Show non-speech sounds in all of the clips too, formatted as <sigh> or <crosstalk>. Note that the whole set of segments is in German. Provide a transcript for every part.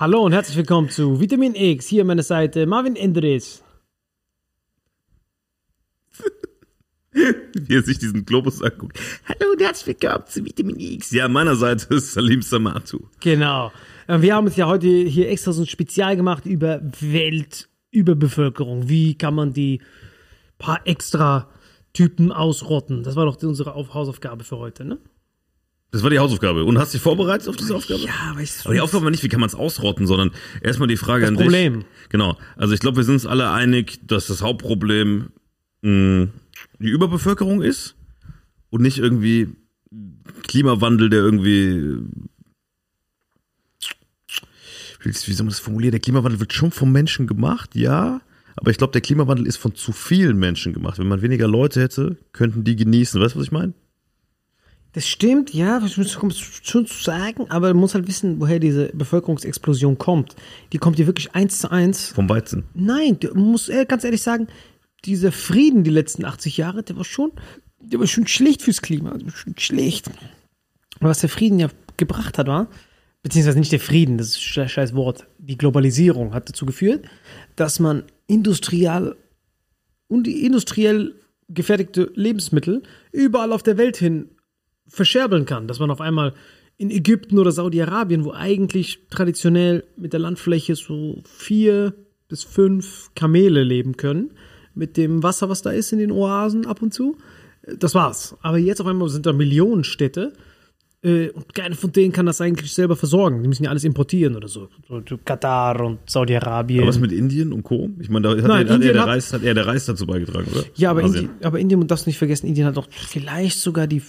Hallo und herzlich willkommen zu Vitamin X. Hier an meiner Seite Marvin Endres. <laughs> Wie er sich diesen Globus anguckt. Hallo und herzlich willkommen zu Vitamin X. Ja, an meiner Seite ist Salim Samatu. Genau. Äh, Wir haben uns ja heute hier extra so ein Spezial gemacht über Weltüberbevölkerung. Wie kann man die paar extra Typen ausrotten? Das war doch unsere Auf- Hausaufgabe für heute, ne? Das war die Hausaufgabe. Und hast dich vorbereitet auf diese Aufgabe? Ja, aber ich Aber die Aufgabe war nicht, wie kann man es ausrotten, sondern erstmal die Frage Das an Problem. dich. Genau. Also ich glaube, wir sind uns alle einig, dass das Hauptproblem mh, die Überbevölkerung ist und nicht irgendwie Klimawandel, der irgendwie wie wie soll man das formulieren? Der Klimawandel wird schon vom Menschen gemacht, ja. Aber ich glaube, der Klimawandel ist von zu vielen Menschen gemacht. Wenn man weniger Leute hätte, könnten die genießen. Weißt du, was ich meine? Das stimmt, ja, das muss man schon zu sagen, aber man muss halt wissen, woher diese Bevölkerungsexplosion kommt. Die kommt hier wirklich eins zu eins Vom Weizen. Nein, du musst äh, ganz ehrlich sagen, dieser Frieden die letzten 80 Jahre, der war schon, der war schon schlecht fürs Klima, schon schlecht. Und was der Frieden ja gebracht hat, war, beziehungsweise nicht der Frieden, das ist ein sche- scheiß Wort, die Globalisierung hat dazu geführt, dass man industrial und die industriell gefertigte Lebensmittel überall auf der Welt hin verscherbeln kann, dass man auf einmal in Ägypten oder Saudi-Arabien, wo eigentlich traditionell mit der Landfläche so vier bis fünf Kamele leben können, mit dem Wasser, was da ist in den Oasen ab und zu, äh, das war's. Aber jetzt auf einmal sind da Millionen Städte äh, und keine von denen kann das eigentlich selber versorgen. Die müssen ja alles importieren oder so. Katar und Saudi-Arabien. Aber was mit Indien und Co.? Ich meine, da hat, Nein, er, hat, Indien er der hat- Reis, hat er der Reis dazu beigetragen, oder? Ja, aber, Asien. Indi aber Indien, und darfst nicht vergessen, Indien hat doch vielleicht sogar die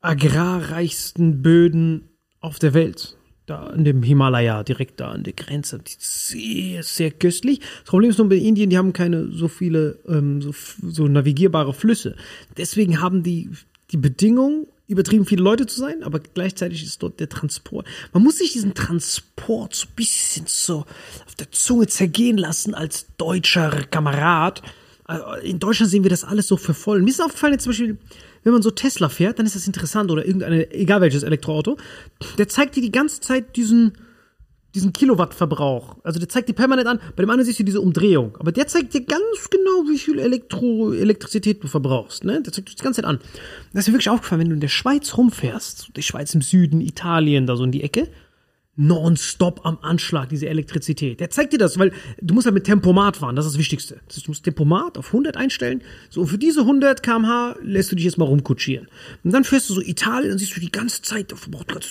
agrarreichsten Böden auf der Welt. Da in dem Himalaya, direkt da an der Grenze. Die ist sehr, sehr köstlich. Das Problem ist nur bei Indien, die haben keine so viele ähm, so, so navigierbare Flüsse. Deswegen haben die die Bedingung, übertrieben viele Leute zu sein, aber gleichzeitig ist dort der Transport. Man muss sich diesen Transport so ein bisschen so auf der Zunge zergehen lassen als deutscher Kamerad. Äh, In Deutschland sehen wir das alles so für voll. Mir ist aufgefallen, jetzt zum Beispiel, wenn man so Tesla fährt, dann ist das interessant oder irgendeine, egal welches Elektroauto, der zeigt dir die ganze Zeit diesen, diesen Kilowattverbrauch. Also der zeigt dir permanent an, bei dem anderen siehst du diese Umdrehung. Aber der zeigt dir ganz genau, wie viel Elektro Elektrizität du verbrauchst. Ne? Der zeigt dir die ganze Zeit an. Das ist mir wirklich aufgefallen, wenn du in der Schweiz rumfährst, die Schweiz im Süden, Italien, da so in die Ecke, nonstop am Anschlag, diese Elektrizität. Der zeigt dir das, weil du musst ja mit Tempomat fahren, das ist das Wichtigste. Du musst Tempomat auf 100 einstellen. So, und für diese 100 kmh lässt du dich jetzt mal rumkutschieren. Und dann fährst du so Italien, dann siehst du die ganze Zeit, Zeit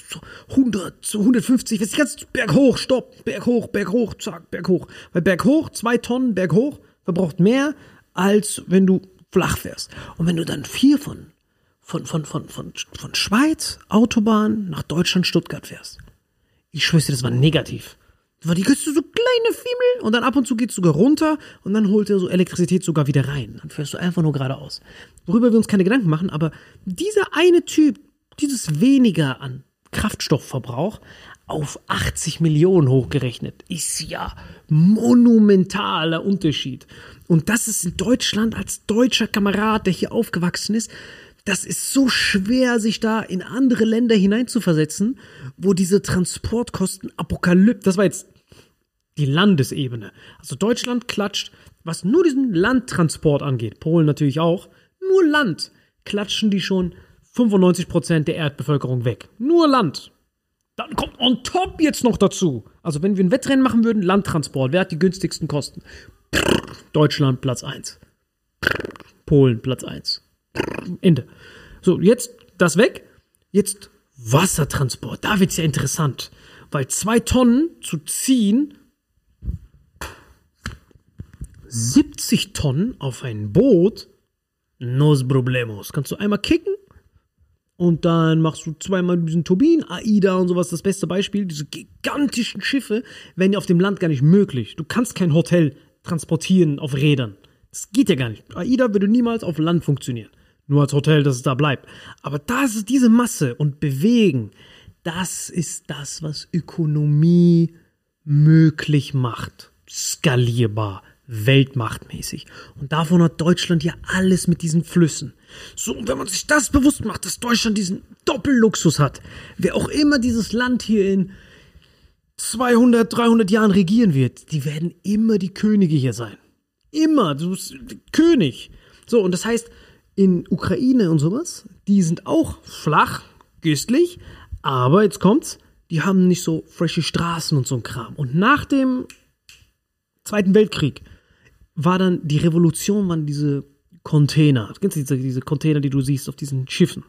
so 100, so 150, fährst die ganze Zeit stopp, Berg hoch, Berg hoch, zack, Berg hoch. Weil Berg hoch, zwei Tonnen Berg hoch, verbraucht mehr, als wenn du flach fährst. Und wenn du dann vier von, von, von, von, von, von Schweiz, Autobahn nach Deutschland, Stuttgart fährst, ich schwör's dir, das war negativ. Weil die kriegst du so kleine Fiemel und dann ab und zu geht's sogar runter und dann holt er so Elektrizität sogar wieder rein. Dann fährst du einfach nur geradeaus. Worüber wir uns keine Gedanken machen, aber dieser eine Typ, dieses weniger an Kraftstoffverbrauch auf 80 Millionen hochgerechnet, ist ja monumentaler Unterschied. Und das ist in Deutschland als deutscher Kamerad, der hier aufgewachsen ist, das ist so schwer, sich da in andere Länder hineinzuversetzen, wo diese Transportkosten apokalypt. Das war jetzt die Landesebene. Also Deutschland klatscht, was nur diesen Landtransport angeht, Polen natürlich auch, nur Land klatschen die schon 95% der Erdbevölkerung weg. Nur Land. Dann kommt on top jetzt noch dazu. Also wenn wir ein Wettrennen machen würden, Landtransport, wer hat die günstigsten Kosten? Deutschland Platz 1. Polen Platz 1. Ende. So, jetzt das weg. Jetzt Wassertransport. Da wird's ja interessant. Weil zwei Tonnen zu ziehen, 70 Tonnen auf ein Boot, nos problemos. Kannst du einmal kicken und dann machst du zweimal diesen Turbinen, AIDA und sowas, das beste Beispiel. Diese gigantischen Schiffe werden ja auf dem Land gar nicht möglich. Du kannst kein Hotel transportieren auf Rädern. Das geht ja gar nicht. AIDA würde niemals auf Land funktionieren. Nur als Hotel, dass es da bleibt. Aber da ist diese Masse und Bewegen, das ist das, was Ökonomie möglich macht. Skalierbar, weltmachtmäßig. Und davon hat Deutschland ja alles mit diesen Flüssen. So, und wenn man sich das bewusst macht, dass Deutschland diesen Doppelluxus hat, wer auch immer dieses Land hier in 200, 300 Jahren regieren wird, die werden immer die Könige hier sein. Immer. Du bist König. So, und das heißt, in Ukraine und sowas, die sind auch flach, güstlich, aber jetzt kommt's, die haben nicht so frische Straßen und so ein Kram. Und nach dem Zweiten Weltkrieg war dann die Revolution, waren diese Container. Kennst du diese, diese Container, die du siehst auf diesen Schiffen?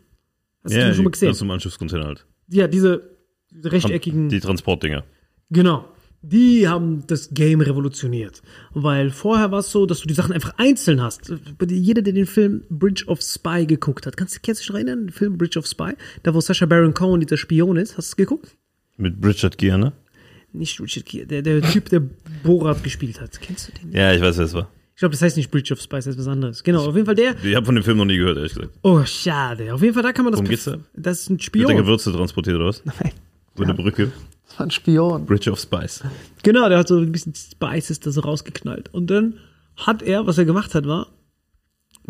Hast du die schon mal gesehen? Ganz normalen Schiffscontainer halt. Ja, diese, diese rechteckigen. Die Transportdinger. Genau. Die haben das Game revolutioniert. Weil vorher war es so, dass du die Sachen einfach einzeln hast. Jeder, der den Film Bridge of Spy geguckt hat, kannst, kannst du dich noch erinnern? Den Film Bridge of Spy? Da, wo Sacha Baron Cohen dieser Spion ist. Hast du es geguckt? Mit Richard Gere, ne? Nicht Richard Gere, der, der Typ, der Borat gespielt hat. Kennst du den? Ja, ich weiß, wer es war. Ich glaube, das heißt nicht Bridge of Spy, das heißt was anderes. Genau, auf jeden Fall der. Ich habe von dem Film noch nie gehört, ehrlich gesagt. Oh, schade. Auf jeden Fall, da kann man das. Worum geht's da? Das ist ein Wird Spion. der Gewürze transportiert oder was? <laughs> Nein. Über eine Brücke. Das <laughs> war ein Spion. Bridge of Spice. Genau, der hat so ein bisschen Spices da so rausgeknallt. Und dann hat er, was er gemacht hat, war,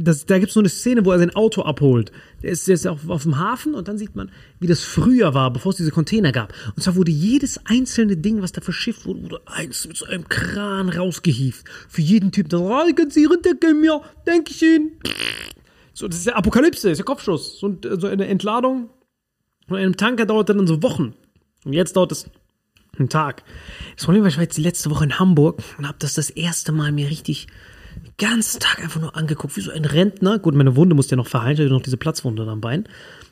das, da gibt es so eine Szene, wo er sein Auto abholt. Der ist jetzt auf, auf dem Hafen und dann sieht man, wie das früher war, bevor es diese Container gab. Und zwar wurde jedes einzelne Ding, was da verschifft wurde, wurde eins mit so einem Kran rausgehieft. Für jeden Typ, der sagt, ah, können Sie runtergehen, ja, denke ich Ihnen. So, das ist ja Apokalypse, das ist ja Kopfschuss. So, so eine Entladung von einem Tanker dauert dann so Wochen. Und jetzt dauert es einen Tag. Das Problem war, ich war jetzt die letzte Woche in Hamburg und habe das das erste Mal mir richtig den ganzen Tag einfach nur angeguckt, wie so ein Rentner. Gut, meine Wunde musste ja noch verheilen, ich hatte noch diese Platzwunde am Bein.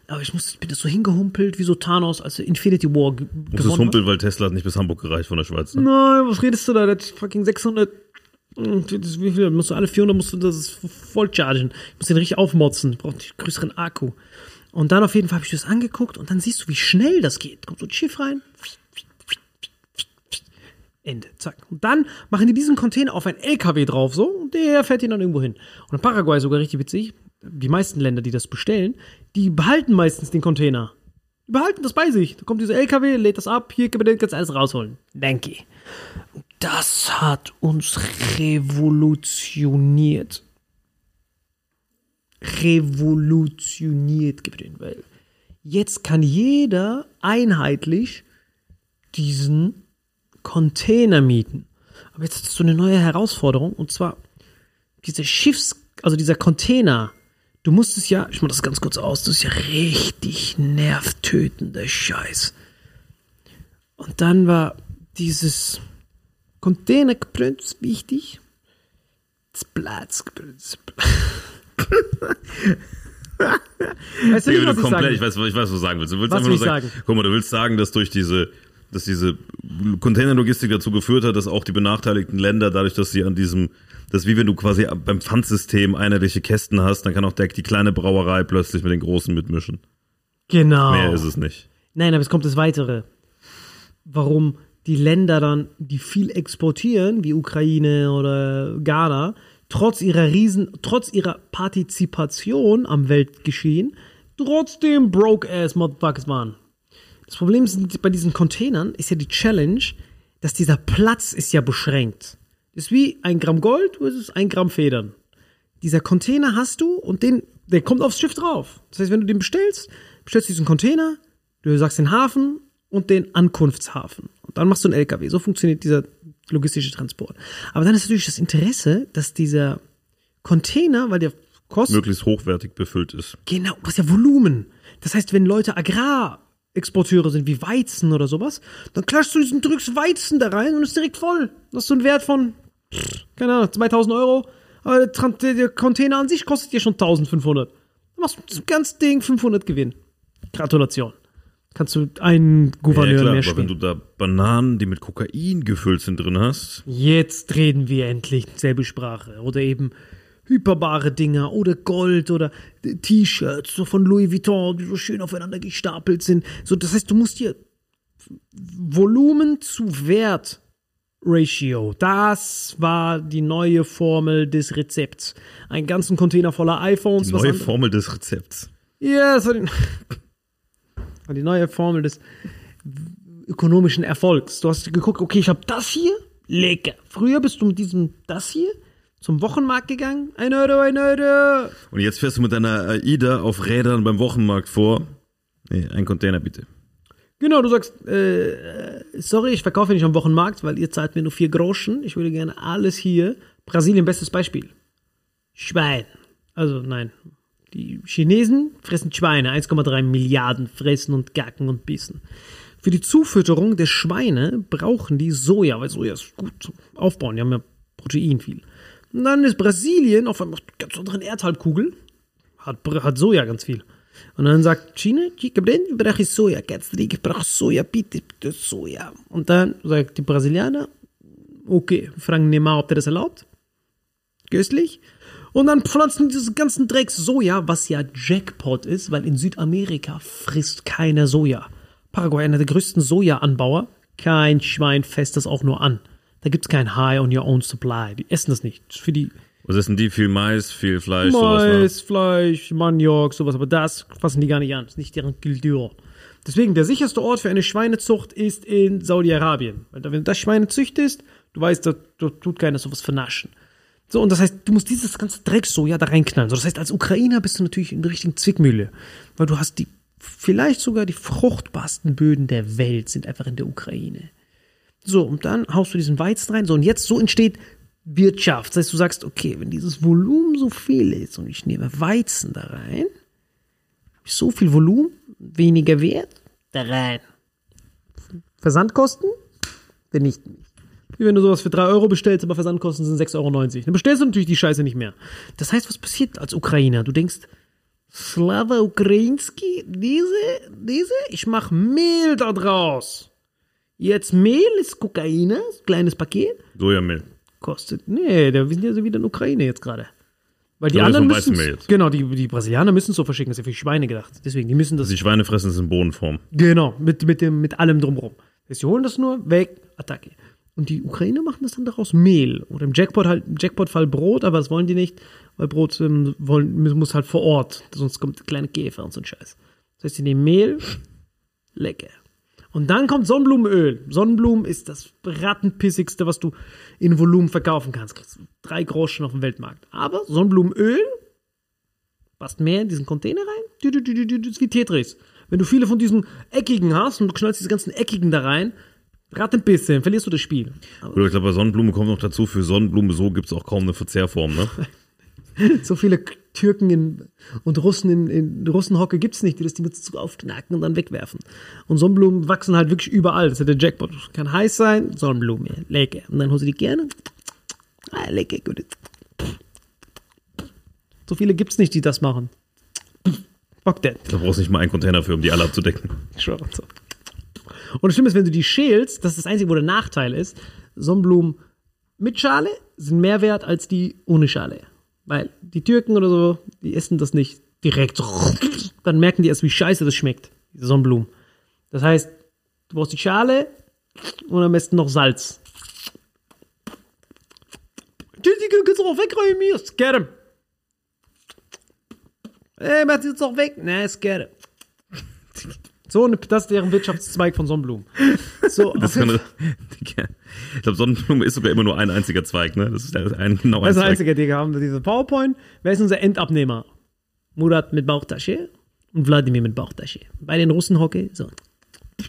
Aber ich musste, bin das so hingehumpelt, wie so Thanos, als Infinity War ge Muss es gewonnen hat. humpeln, weil Tesla hat nicht bis Hamburg gereicht von der Schweiz. Ne? Nein, was redest du da? Das ist fucking 600. Das ist Wie viel? Musst du alle 400 musst du das voll chargen. Ich muss den richtig aufmotzen. Ich brauche einen größeren Akku. Und dann auf jeden Fall habe ich das angeguckt und dann siehst du, wie schnell das geht. Kommt so ein Schiff rein. Ende. Zack. Und dann machen die diesen Container auf einen LKW drauf, so, und der fährt ihn dann irgendwo hin. Und in Paraguay sogar richtig witzig. Die meisten Länder, die das bestellen, die behalten meistens den Container. Die behalten das bei sich. Da kommt dieser LKW, lädt das ab, hier kannst du alles rausholen. Danke. Das hat uns revolutioniert. Revolutioniert, weil jetzt kann jeder einheitlich diesen Container mieten. Aber jetzt hast du eine neue Herausforderung und zwar diese Schiffs, also dieser Container. Du musst es ja, ich mach das ganz kurz aus, das ist ja richtig nervtötender Scheiß. Und dann war dieses Containergebrünst wichtig. Das Platzgebrünst. <laughs> weißt du nicht, was ich komplett, ich weiß, ich weiß, was du sagen willst. Du willst Was einfach will nur sagen, sagen? guck mal, du willst sagen, dass durch diese, dass diese Containerlogistik dazu geführt hat, dass auch die benachteiligten Länder, dadurch, dass sie an diesem, das ist wie wenn du quasi beim Pfandsystem einheitliche Kästen hast, dann kann auch der, die kleine Brauerei plötzlich mit den großen mitmischen. Genau. Mehr ist es nicht. Nein, aber es kommt das Weitere. Warum die Länder dann, die viel exportieren, wie Ukraine oder Ghana, trotz ihrer Riesen, trotz ihrer Partizipation am Weltgeschehen, trotzdem broke ass Motherfuckers waren. Das Problem ist, bei diesen Containern ist ja die Challenge, dass dieser Platz ist ja beschränkt. Ist wie ein Gramm Gold versus ein Gramm Federn. Dieser Container hast du und den, der kommt aufs Schiff drauf. Das heißt, wenn du den bestellst, bestellst du diesen Container, du sagst den Hafen und den Ankunftshafen. Und dann machst du einen LKW. So funktioniert dieser logistische Transport. Aber dann ist natürlich das Interesse, dass dieser Container, weil der kostet, Möglichst hochwertig befüllt ist. Genau, was ja Volumen. Das heißt, wenn Leute Agrarexporteure sind, wie Weizen oder sowas, dann klatschst du diesen drückst Weizen da rein und ist direkt voll. Das ist so ein Wert von, keine Ahnung, 2000 Euro. Aber der, der Container an sich kostet dir schon 1500. Dann machst du das ganze Ding 500 Gewinn. Gratulation. Kannst du einen Gouverneur ja, klar, mehr aber wenn spielen. du da Bananen, die mit Kokain gefüllt sind, drin hast, Jetzt reden wir endlich selbe Sprache. Oder eben hyperbare Dinger oder Gold oder T-Shirts so von Louis Vuitton, die so schön aufeinander gestapelt sind. So, das heißt, du musst dir Volumen zu Wert Ratio. Das war die neue Formel des Rezepts. Einen ganzen Container voller iPhones. die neue Formel des Rezepts. ja, das <laughs> war die, neue Formel des ökonomischen Erfolgs. Du hast geguckt, okay, ich habe das hier, lecker. Früher bist du mit diesem das hier zum Wochenmarkt gegangen, ein Euro, ein Euro. Und jetzt fährst du mit deiner AIDA auf Rädern beim Wochenmarkt vor. Nee, ein Container bitte. Genau, du sagst, äh, sorry, ich verkaufe nicht am Wochenmarkt, weil ihr zahlt mir nur vier Groschen. Ich würde gerne alles hier. Brasilien, bestes Beispiel. Schwein. Also nein. Die Chinesen fressen Schweine, 1,3 Milliarden fressen und gacken und bissen. Für die Zufütterung der Schweine brauchen die Soja, weil Soja ist gut zum Aufbauen, die haben ja Protein viel. Und dann ist Brasilien auf einer ganz anderen Erdhalbkugel, hat, hat Soja ganz viel. Und dann sagt China, Brand, brauche ich Soja, ganz ich brauche Soja, bitte, bitte Soja. Und dann sagt die Brasilianer, okay, fragen mal, ob der das erlaubt. Köstlich. Und dann pflanzen diese ganzen Drecks Soja, was ja Jackpot ist, weil in Südamerika frisst keiner Soja. Paraguay, einer der größten Sojaanbauer, kein Schwein fässt das auch nur an. Da gibt es kein High on your own supply. Die essen das nicht. Das für die Was essen die? Viel Mais, viel Fleisch, Mais, Fleisch, Maniok, sowas. Aber das fassen die gar nicht an. Das ist nicht deren Kultur. Deswegen, der sicherste Ort für eine Schweinezucht ist in Saudi-Arabien. Weil wenn du das Schweine züchtest, du weißt, da, da tut keiner sowas vernaschen. So, und das heißt, du musst dieses ganze Drecksoja da reinknallen. So, das heißt, als Ukrainer bist du natürlich in der richtigen Zwickmühle. Weil du hast die, vielleicht sogar die fruchtbarsten Böden der Welt sind einfach in der Ukraine. So, und dann haust du diesen Weizen rein. So, und jetzt so entsteht Wirtschaft. Das heißt, du sagst, okay, wenn dieses Volumen so viel ist und ich nehme Weizen da rein, habe ich so viel Volumen, weniger Wert, da rein. Versandkosten? Vernichten mich. Wie wenn du sowas für 3 Euro bestellst, aber Versandkosten sind 6,90 Euro. Dann bestellst du natürlich die Scheiße nicht mehr. Das heißt, was passiert als Ukrainer? Du denkst, Slava Ukrainski, diese, diese, ich mach Mehl da draus. Jetzt Mehl ist Kokain, kleines Paket. Sojamehl. Kostet, nee, wir sind ja so wieder in Ukraine jetzt gerade. Weil die Ja, anderen müssen, genau, die, die Brasilianer müssen es so verschicken, das ist ja für Schweine gedacht. Deswegen, die müssen das Die Schweine fressen es in Bohnenform. Genau, mit, mit, dem, mit allem drumherum. Sie holen das nur, weg, Attacke. Und die Ukrainer machen das dann daraus Mehl. Oder im Jackpot halt, im Jackpot-Fall Brot, aber das wollen die nicht, weil Brot ähm, wollen, muss halt vor Ort, sonst kommt kleine Käfer und so ein Scheiß. Das heißt, sie nehmen Mehl, lecker. Und dann kommt Sonnenblumenöl. Sonnenblumen ist das rattenpissigste, was du in Volumen verkaufen kannst. Kriegst du drei Groschen auf dem Weltmarkt. Aber Sonnenblumenöl passt mehr in diesen Container rein. Dü, dü, dü, dü, Das ist wie Tetris. Wenn du viele von diesen eckigen hast und du knallst diese ganzen eckigen da rein, rat ein bisschen, verlierst du das Spiel. Oder ich glaube, bei Sonnenblume kommt noch dazu, für Sonnenblume so gibt es auch kaum eine Verzehrform, ne? <laughs> So viele Türken in, und Russen in, in Russenhocke gibt's nicht, die das Ding jetzt so aufknacken und dann wegwerfen. Und Sonnenblumen wachsen halt wirklich überall. Das ist ja der Jackpot. Kann heiß sein, Sonnenblume, lecker. Und dann holst du die gerne. Ah, lecker, gut. So viele gibt's nicht, die das machen. Bock denn. Da brauchst du nicht mal einen Container für, um die alle abzudecken. Ich schwöre. So. Und das Schlimme ist, wenn du die schälst, das ist das Einzige, wo der Nachteil ist, Sonnenblumen mit Schale sind mehr wert als die ohne Schale. Weil die Türken oder so, die essen das nicht direkt. Dann merken die erst, wie scheiße das schmeckt, diese Sonnenblumen. Das heißt, du brauchst die Schale und am besten noch Salz. Entschuldigung, kannst du auch wegräumen hier? Him. Ey, mach die jetzt auch weg. Get him. So, eine- das ist deren Wirtschaftszweig von Sonnenblumen. So, <laughs> Das eine, ich glaube, Sonnenblume ist sogar immer nur ein einziger Zweig, ne? Das ist ein genau ein Das ist der Zweig. einzige, den wir haben, diese PowerPoint. Wer ist unser Endabnehmer? Murat mit Bauchtasche und Wladimir mit Bauchtasche. Bei den Russen hocke, so.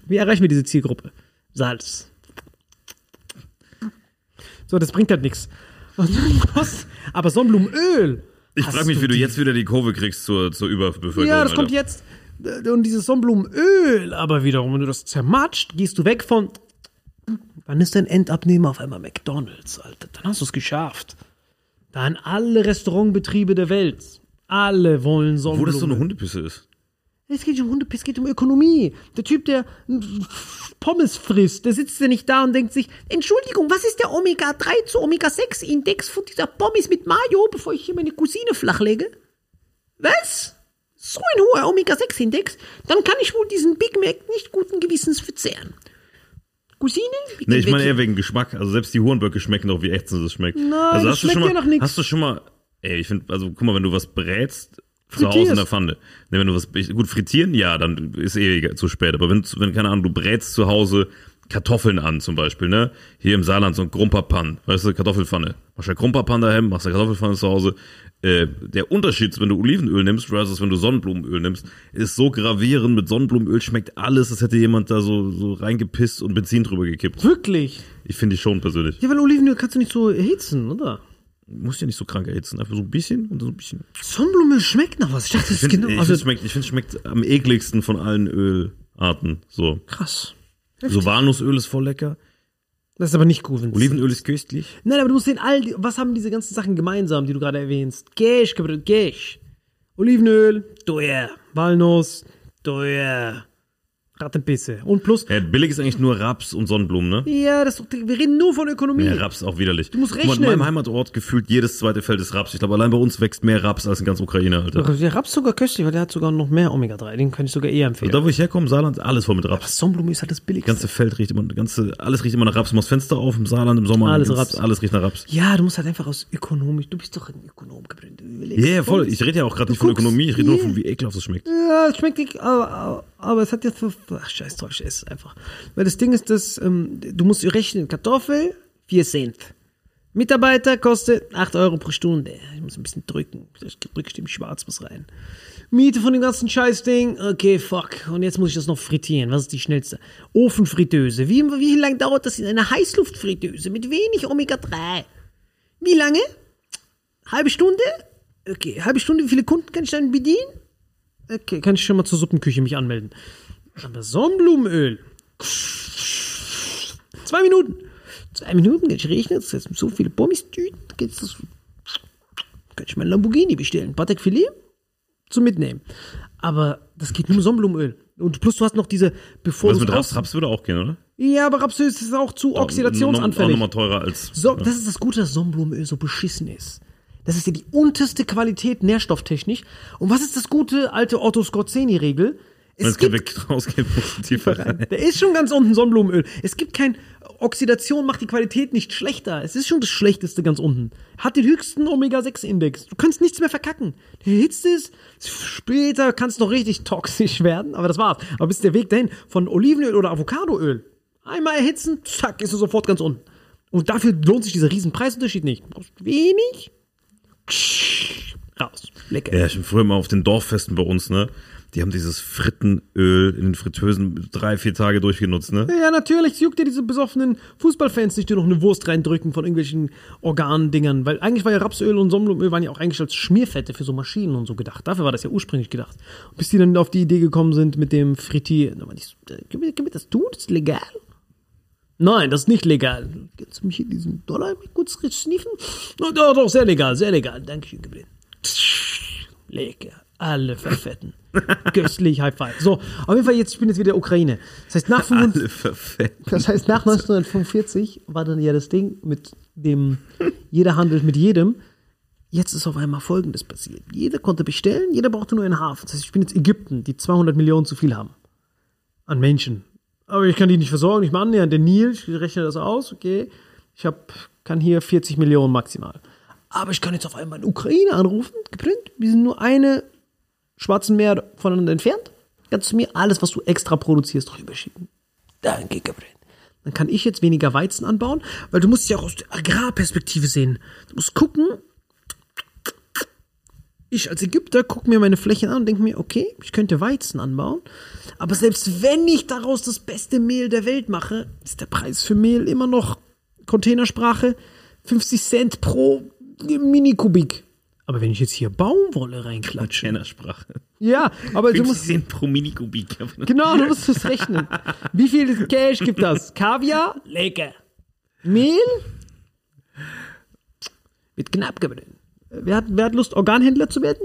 Wie erreichen wir diese Zielgruppe? Salz. So, das bringt halt nichts. <laughs> Was? Aber Sonnenblumenöl. Ich frage mich, wie du jetzt wieder die Kurve kriegst zur, zur Überbevölkerung. Ja, das kommt Alter. jetzt. Und dieses Sonnenblumenöl, aber wiederum, wenn du das zermatscht, gehst du weg von. Wann ist dein Endabnehmer auf einmal McDonalds, Alter? Dann hast du es geschafft. Dann alle Restaurantbetriebe der Welt. Alle wollen Wo Sonnenblumen. das so eine Hundepisse ist. Es geht um Hundepiss, es geht um Ökonomie. Der Typ, der Pommes frisst, der sitzt ja nicht da und denkt sich, Entschuldigung, was ist der Omega-3 zu Omega-6-Index von dieser Pommes mit Mayo, bevor ich hier meine Cousine flachlege? Was? So ein hoher Omega-6-Index? Dann kann ich wohl diesen Big Mac nicht guten Gewissens verzehren. Cousine? Nee, ich meine eher wegen Geschmack. Also selbst die Hurenböcke schmecken doch, wie ätzend es schmeckt. Nein, also das hast du schmeckt schon mal, ja nach nix. Hast du schon mal, ey, ich finde, also guck mal, wenn du was brätst, zu Hause in der Pfanne. Nee, wenn du was, gut, frittieren, ja, dann ist eh zu spät. Aber wenn, wenn, keine Ahnung, du brätst zu Hause Kartoffeln an zum Beispiel, ne? Hier im Saarland so ein Grumperpan, weißt du, Kartoffelpfanne. Machst du Grumperpan daheim, machst du Kartoffelpfanne zu Hause. Äh, der Unterschied, wenn du Olivenöl nimmst versus wenn du Sonnenblumenöl nimmst, ist so gravierend. Mit Sonnenblumenöl schmeckt alles, als hätte jemand da so, so reingepisst und Benzin drüber gekippt. Wirklich? Ich finde die schon persönlich. Ja, weil Olivenöl kannst du nicht so erhitzen, oder? Muss ja nicht so krank erhitzen, einfach so ein bisschen und so ein bisschen. Sonnenblumenöl schmeckt nach was. Ich dachte, das Ich ist finde, genau. ich Also, find, es schmeckt, ich schmeckt am ekligsten von allen Ölarten. So. krass. So Walnussöl ist voll lecker. Das ist aber nicht gut. Olivenöl ist köstlich. Nein, aber du musst sehen, all die, was haben diese ganzen Sachen gemeinsam, die du gerade erwähnst? Cash, Cash. Olivenöl, teuer. Walnuss, teuer. Rattenpisse. Und plus, Ja, billig ist eigentlich nur Raps und Sonnenblumen, ne? ja, das, wir reden nur von Ökonomie. Ja, Raps auch widerlich. Du musst In rechnen. meinem Heimatort gefühlt jedes zweite Feld ist Raps. Ich glaube, allein bei uns wächst mehr Raps als in ganz Ukraine, Alter. Der Raps ist sogar köstlich, weil der hat sogar noch mehr Omega-3. Den kann ich sogar eher empfehlen. Da, wo ich herkomme, Saarland, alles voll mit Raps. Sonnenblume ist halt das Das billigste. ganze Feld riecht immer, ganze, alles riecht immer nach Raps. Du machst Fenster auf im Saarland im Sommer. Alles ganz- Raps. Alles riecht nach Raps. Ja, du musst halt einfach aus ökonomisch. Du bist doch ein Ökonom. Du Ja, yeah, voll. Ich rede ja auch gerade nicht von Ökonomie, ich rede nur Yeah. von, wie ekelhaft es schmeckt. Ja, es schmeckt nicht, aber, aber, es hat jetzt ach, scheiß drauf, ich esse es einfach. Weil das Ding ist, dass, ähm, du musst rechnen, Kartoffel, 4 Cent. Mitarbeiter kostet 8 Euro pro Stunde. Ich muss ein bisschen drücken. Vielleicht drücke ich dem Schwarz was rein. Miete von dem ganzen Scheißding. Okay, fuck. Und jetzt muss ich das noch frittieren. Was ist die schnellste? Ofenfritteuse. Wie, wie lange dauert das in einer Heißluftfritteuse mit wenig Omega-3? Wie lange? Halbe Stunde? Okay, halbe Stunde. Wie viele Kunden kann ich dann bedienen? Okay, kann ich schon mal zur Suppenküche mich anmelden. Aber Sonnenblumenöl. Zwei Minuten. Zwei Minuten, ich rechnen. Das sind so viele Pommes-Tüten. Geht's das. Kann ich mein Lamborghini bestellen. Patek Philippe zum Mitnehmen. Aber das geht nur mit Sonnenblumenöl. Und plus du hast noch diese, bevor Was mit Raps? Raps würde auch gehen, oder? Ja, aber Rapsöl ist auch zu Auch oxidationsanfällig. nochmal teurer als. So, das ist das Gute, dass Sonnenblumenöl so beschissen ist. Das ist ja die unterste Qualität nährstofftechnisch. Und was ist das gute alte Otto Scorzeni-Regel? Es es gibt, <laughs> du tiefer rein. der ist schon ganz unten Sonnenblumenöl. Es gibt kein, Oxidation macht die Qualität nicht schlechter. Es ist schon das Schlechteste ganz unten. Hat den höchsten Omega-6-Index. Du kannst nichts mehr verkacken. Der Hitze ist, später kann es noch richtig toxisch werden, aber das war's. Aber bis der Weg dahin von Olivenöl oder Avocadoöl. Einmal erhitzen, zack, ist er sofort ganz unten. Und dafür lohnt sich dieser riesen Preisunterschied nicht. Du brauchst wenig, raus. Lecker. Ja, ich bin früher mal auf den Dorffesten bei uns, ne? Die haben dieses Frittenöl in den Fritteusen drei, vier Tage durchgenutzt, ne? Ja, natürlich. Es juckt ja diese besoffenen Fußballfans nicht, die noch eine Wurst reindrücken von irgendwelchen Organdingern. Weil eigentlich war ja Rapsöl und Sonnenblumenöl waren ja auch eigentlich als Schmierfette für so Maschinen und so gedacht. Dafür war das ja ursprünglich gedacht. Und bis die dann auf die Idee gekommen sind mit dem. Da meinte ich wir, können wir das tun? Das ist legal? Nein, das ist nicht legal. Kannst du mich hier diesen Dollar kurz sniffen? Oh, doch, doch, sehr legal, sehr legal. Dankeschön, Gabriel. Lecker. Alle verfetten. <laughs> Köstlich, High Five. So, auf jeden Fall, jetzt, ich bin jetzt wieder in der Ukraine. Das heißt, nach 25, Alle verfetten. das heißt, nach 1945 war dann ja das Ding mit dem, jeder handelt mit jedem. Jetzt ist auf einmal Folgendes passiert. Jeder konnte bestellen, jeder brauchte nur einen Hafen. Das heißt, ich bin jetzt Ägypten, die 200 Millionen zu viel haben. An Menschen. Aber ich kann die nicht versorgen, nicht mal annähern. Der Nil, ich rechne das aus, okay. Ich hab, kann hier 40 Millionen maximal. Aber ich kann jetzt auf einmal in Ukraine anrufen, geprint. Wir sind nur eine Schwarzen Meer voneinander entfernt. Kannst du mir alles, was du extra produzierst, rüberschicken. Danke, Gabriel. Dann kann ich jetzt weniger Weizen anbauen, weil du musst es ja auch aus der Agrarperspektive sehen. Du musst gucken. Ich als Ägypter gucke mir meine Flächen an und denke mir, okay, ich könnte Weizen anbauen. Aber selbst wenn ich daraus das beste Mehl der Welt mache, ist der Preis für Mehl immer noch Containersprache 50 Cent pro Minikubik. Aber wenn ich jetzt hier Baumwolle reinklatsche. Kennersprache. Ja, aber du musst. 15 pro Minikubik. <laughs> Genau, du musst es rechnen. Wie viel Cash gibt das? Kaviar? Lecker. Mehl? Wird knapp geblieben. Wer hat, wer hat Lust, Organhändler zu werden?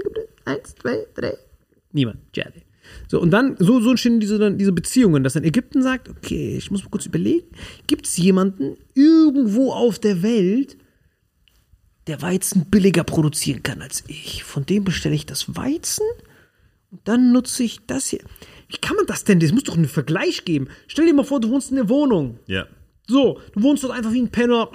Eins, zwei, drei. Niemand. Schade. So, und dann, so, so entstehen diese, diese Beziehungen, dass dann Ägypten sagt, okay, ich muss mal kurz überlegen, gibt es jemanden irgendwo auf der Welt, der Weizen billiger produzieren kann als ich? Von dem bestelle ich das Weizen und dann nutze ich das hier. Wie kann man das denn? Es muss doch einen Vergleich geben. Stell dir mal vor, du wohnst in der Wohnung. Ja. So, du wohnst dort einfach wie ein Penner,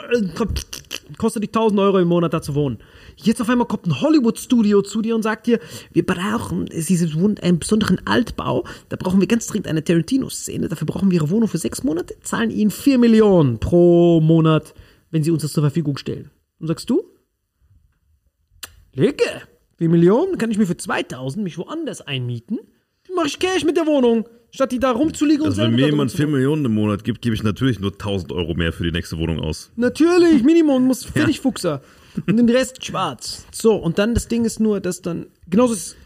kostet dich 1000 Euro im Monat da zu wohnen. Jetzt auf einmal kommt ein Hollywood-Studio zu dir und sagt dir, wir brauchen dieses einen besonderen Altbau, da brauchen wir ganz dringend eine Tarantino-Szene, dafür brauchen wir ihre Wohnung für sechs Monate, zahlen ihnen 4 Millionen pro Monat, wenn sie uns das zur Verfügung stellen. Und sagst du? Lecke, 4 Millionen, kann ich mir für 2000 mich woanders einmieten? Dann mach ich Cash mit der Wohnung, statt die da rumzuliegen und Also wenn selber mir da jemand 4 rumzumachen. Millionen im Monat gibt, gebe ich natürlich nur 1000 Euro mehr für die nächste Wohnung aus. Natürlich, Minimum muss völlig Fuchser. Und den Rest schwarz. So, und dann das Ding ist nur, dass dann, genauso ist,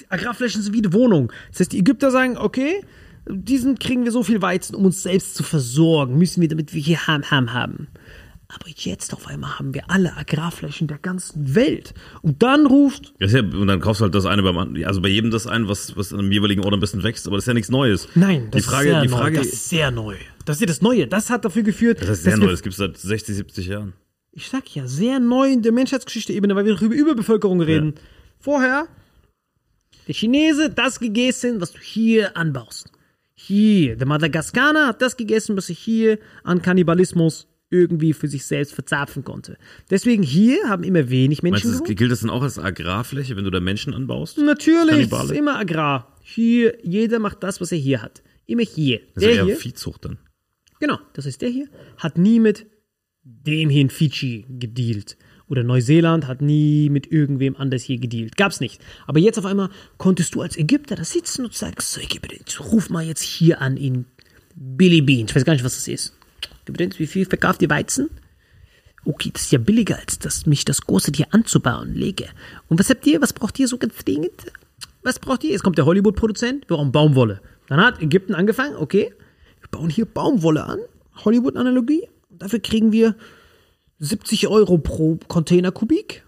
die Agrarflächen sind wie die Wohnung. Das heißt, die Ägypter sagen, okay, diesen kriegen wir so viel Weizen, um uns selbst zu versorgen, müssen wir, damit wir hier Ham, Ham haben. Aber jetzt auf einmal haben wir alle Agrarflächen der ganzen Welt. Und dann ruft, ja, und dann kaufst du halt das eine beim anderen. Also bei jedem das ein, was, was einem jeweiligen Ort am besten wächst, aber das ist ja nichts Neues. nein, das die Frage, ist sehr die neu. Frage, Das ist sehr neu. Das ist ja das Neue. Das hat dafür geführt, das ist sehr neu, das gibt es seit 60, 70 Jahren. Ich sag ja, sehr neu in der Menschheitsgeschichte-Ebene, weil wir doch über Überbevölkerung reden. Vorher, der Chinese, das gegessen, was du hier anbaust. Hier, der Madagaskaner hat das gegessen, was er hier an Kannibalismus irgendwie für sich selbst verzapfen konnte. Deswegen hier haben immer wenig Meinst Menschen du, das gewohnt. gilt das dann auch als Agrarfläche, wenn du da Menschen anbaust? Natürlich, das ist immer Agrar. Hier, jeder macht das, was er hier hat. Immer hier. Das ist der ja eher hier, Viehzucht dann. Genau, das heißt, der hier hat nie mit dem hier in Fiji gedealt. Oder Neuseeland hat nie mit irgendwem anders hier gedealt. Gab's nicht. Aber jetzt auf einmal konntest du als Ägypter da sitzen und sagst, so, ich ruf mal jetzt hier an in Billy Bean. Ich weiß gar nicht, was das ist. Übrigens, wie viel verkauft ihr Weizen? Okay, das ist ja billiger, als das, mich das große hier anzubauen. Lege. Und was habt ihr? Was braucht ihr so ganz dringend? Was braucht ihr? Jetzt kommt der Hollywood-Produzent. Wir brauchen Baumwolle. Dann hat Ägypten angefangen. Okay, wir bauen hier Baumwolle an. Hollywood-Analogie. Dafür kriegen wir 70 Euro pro Containerkubik.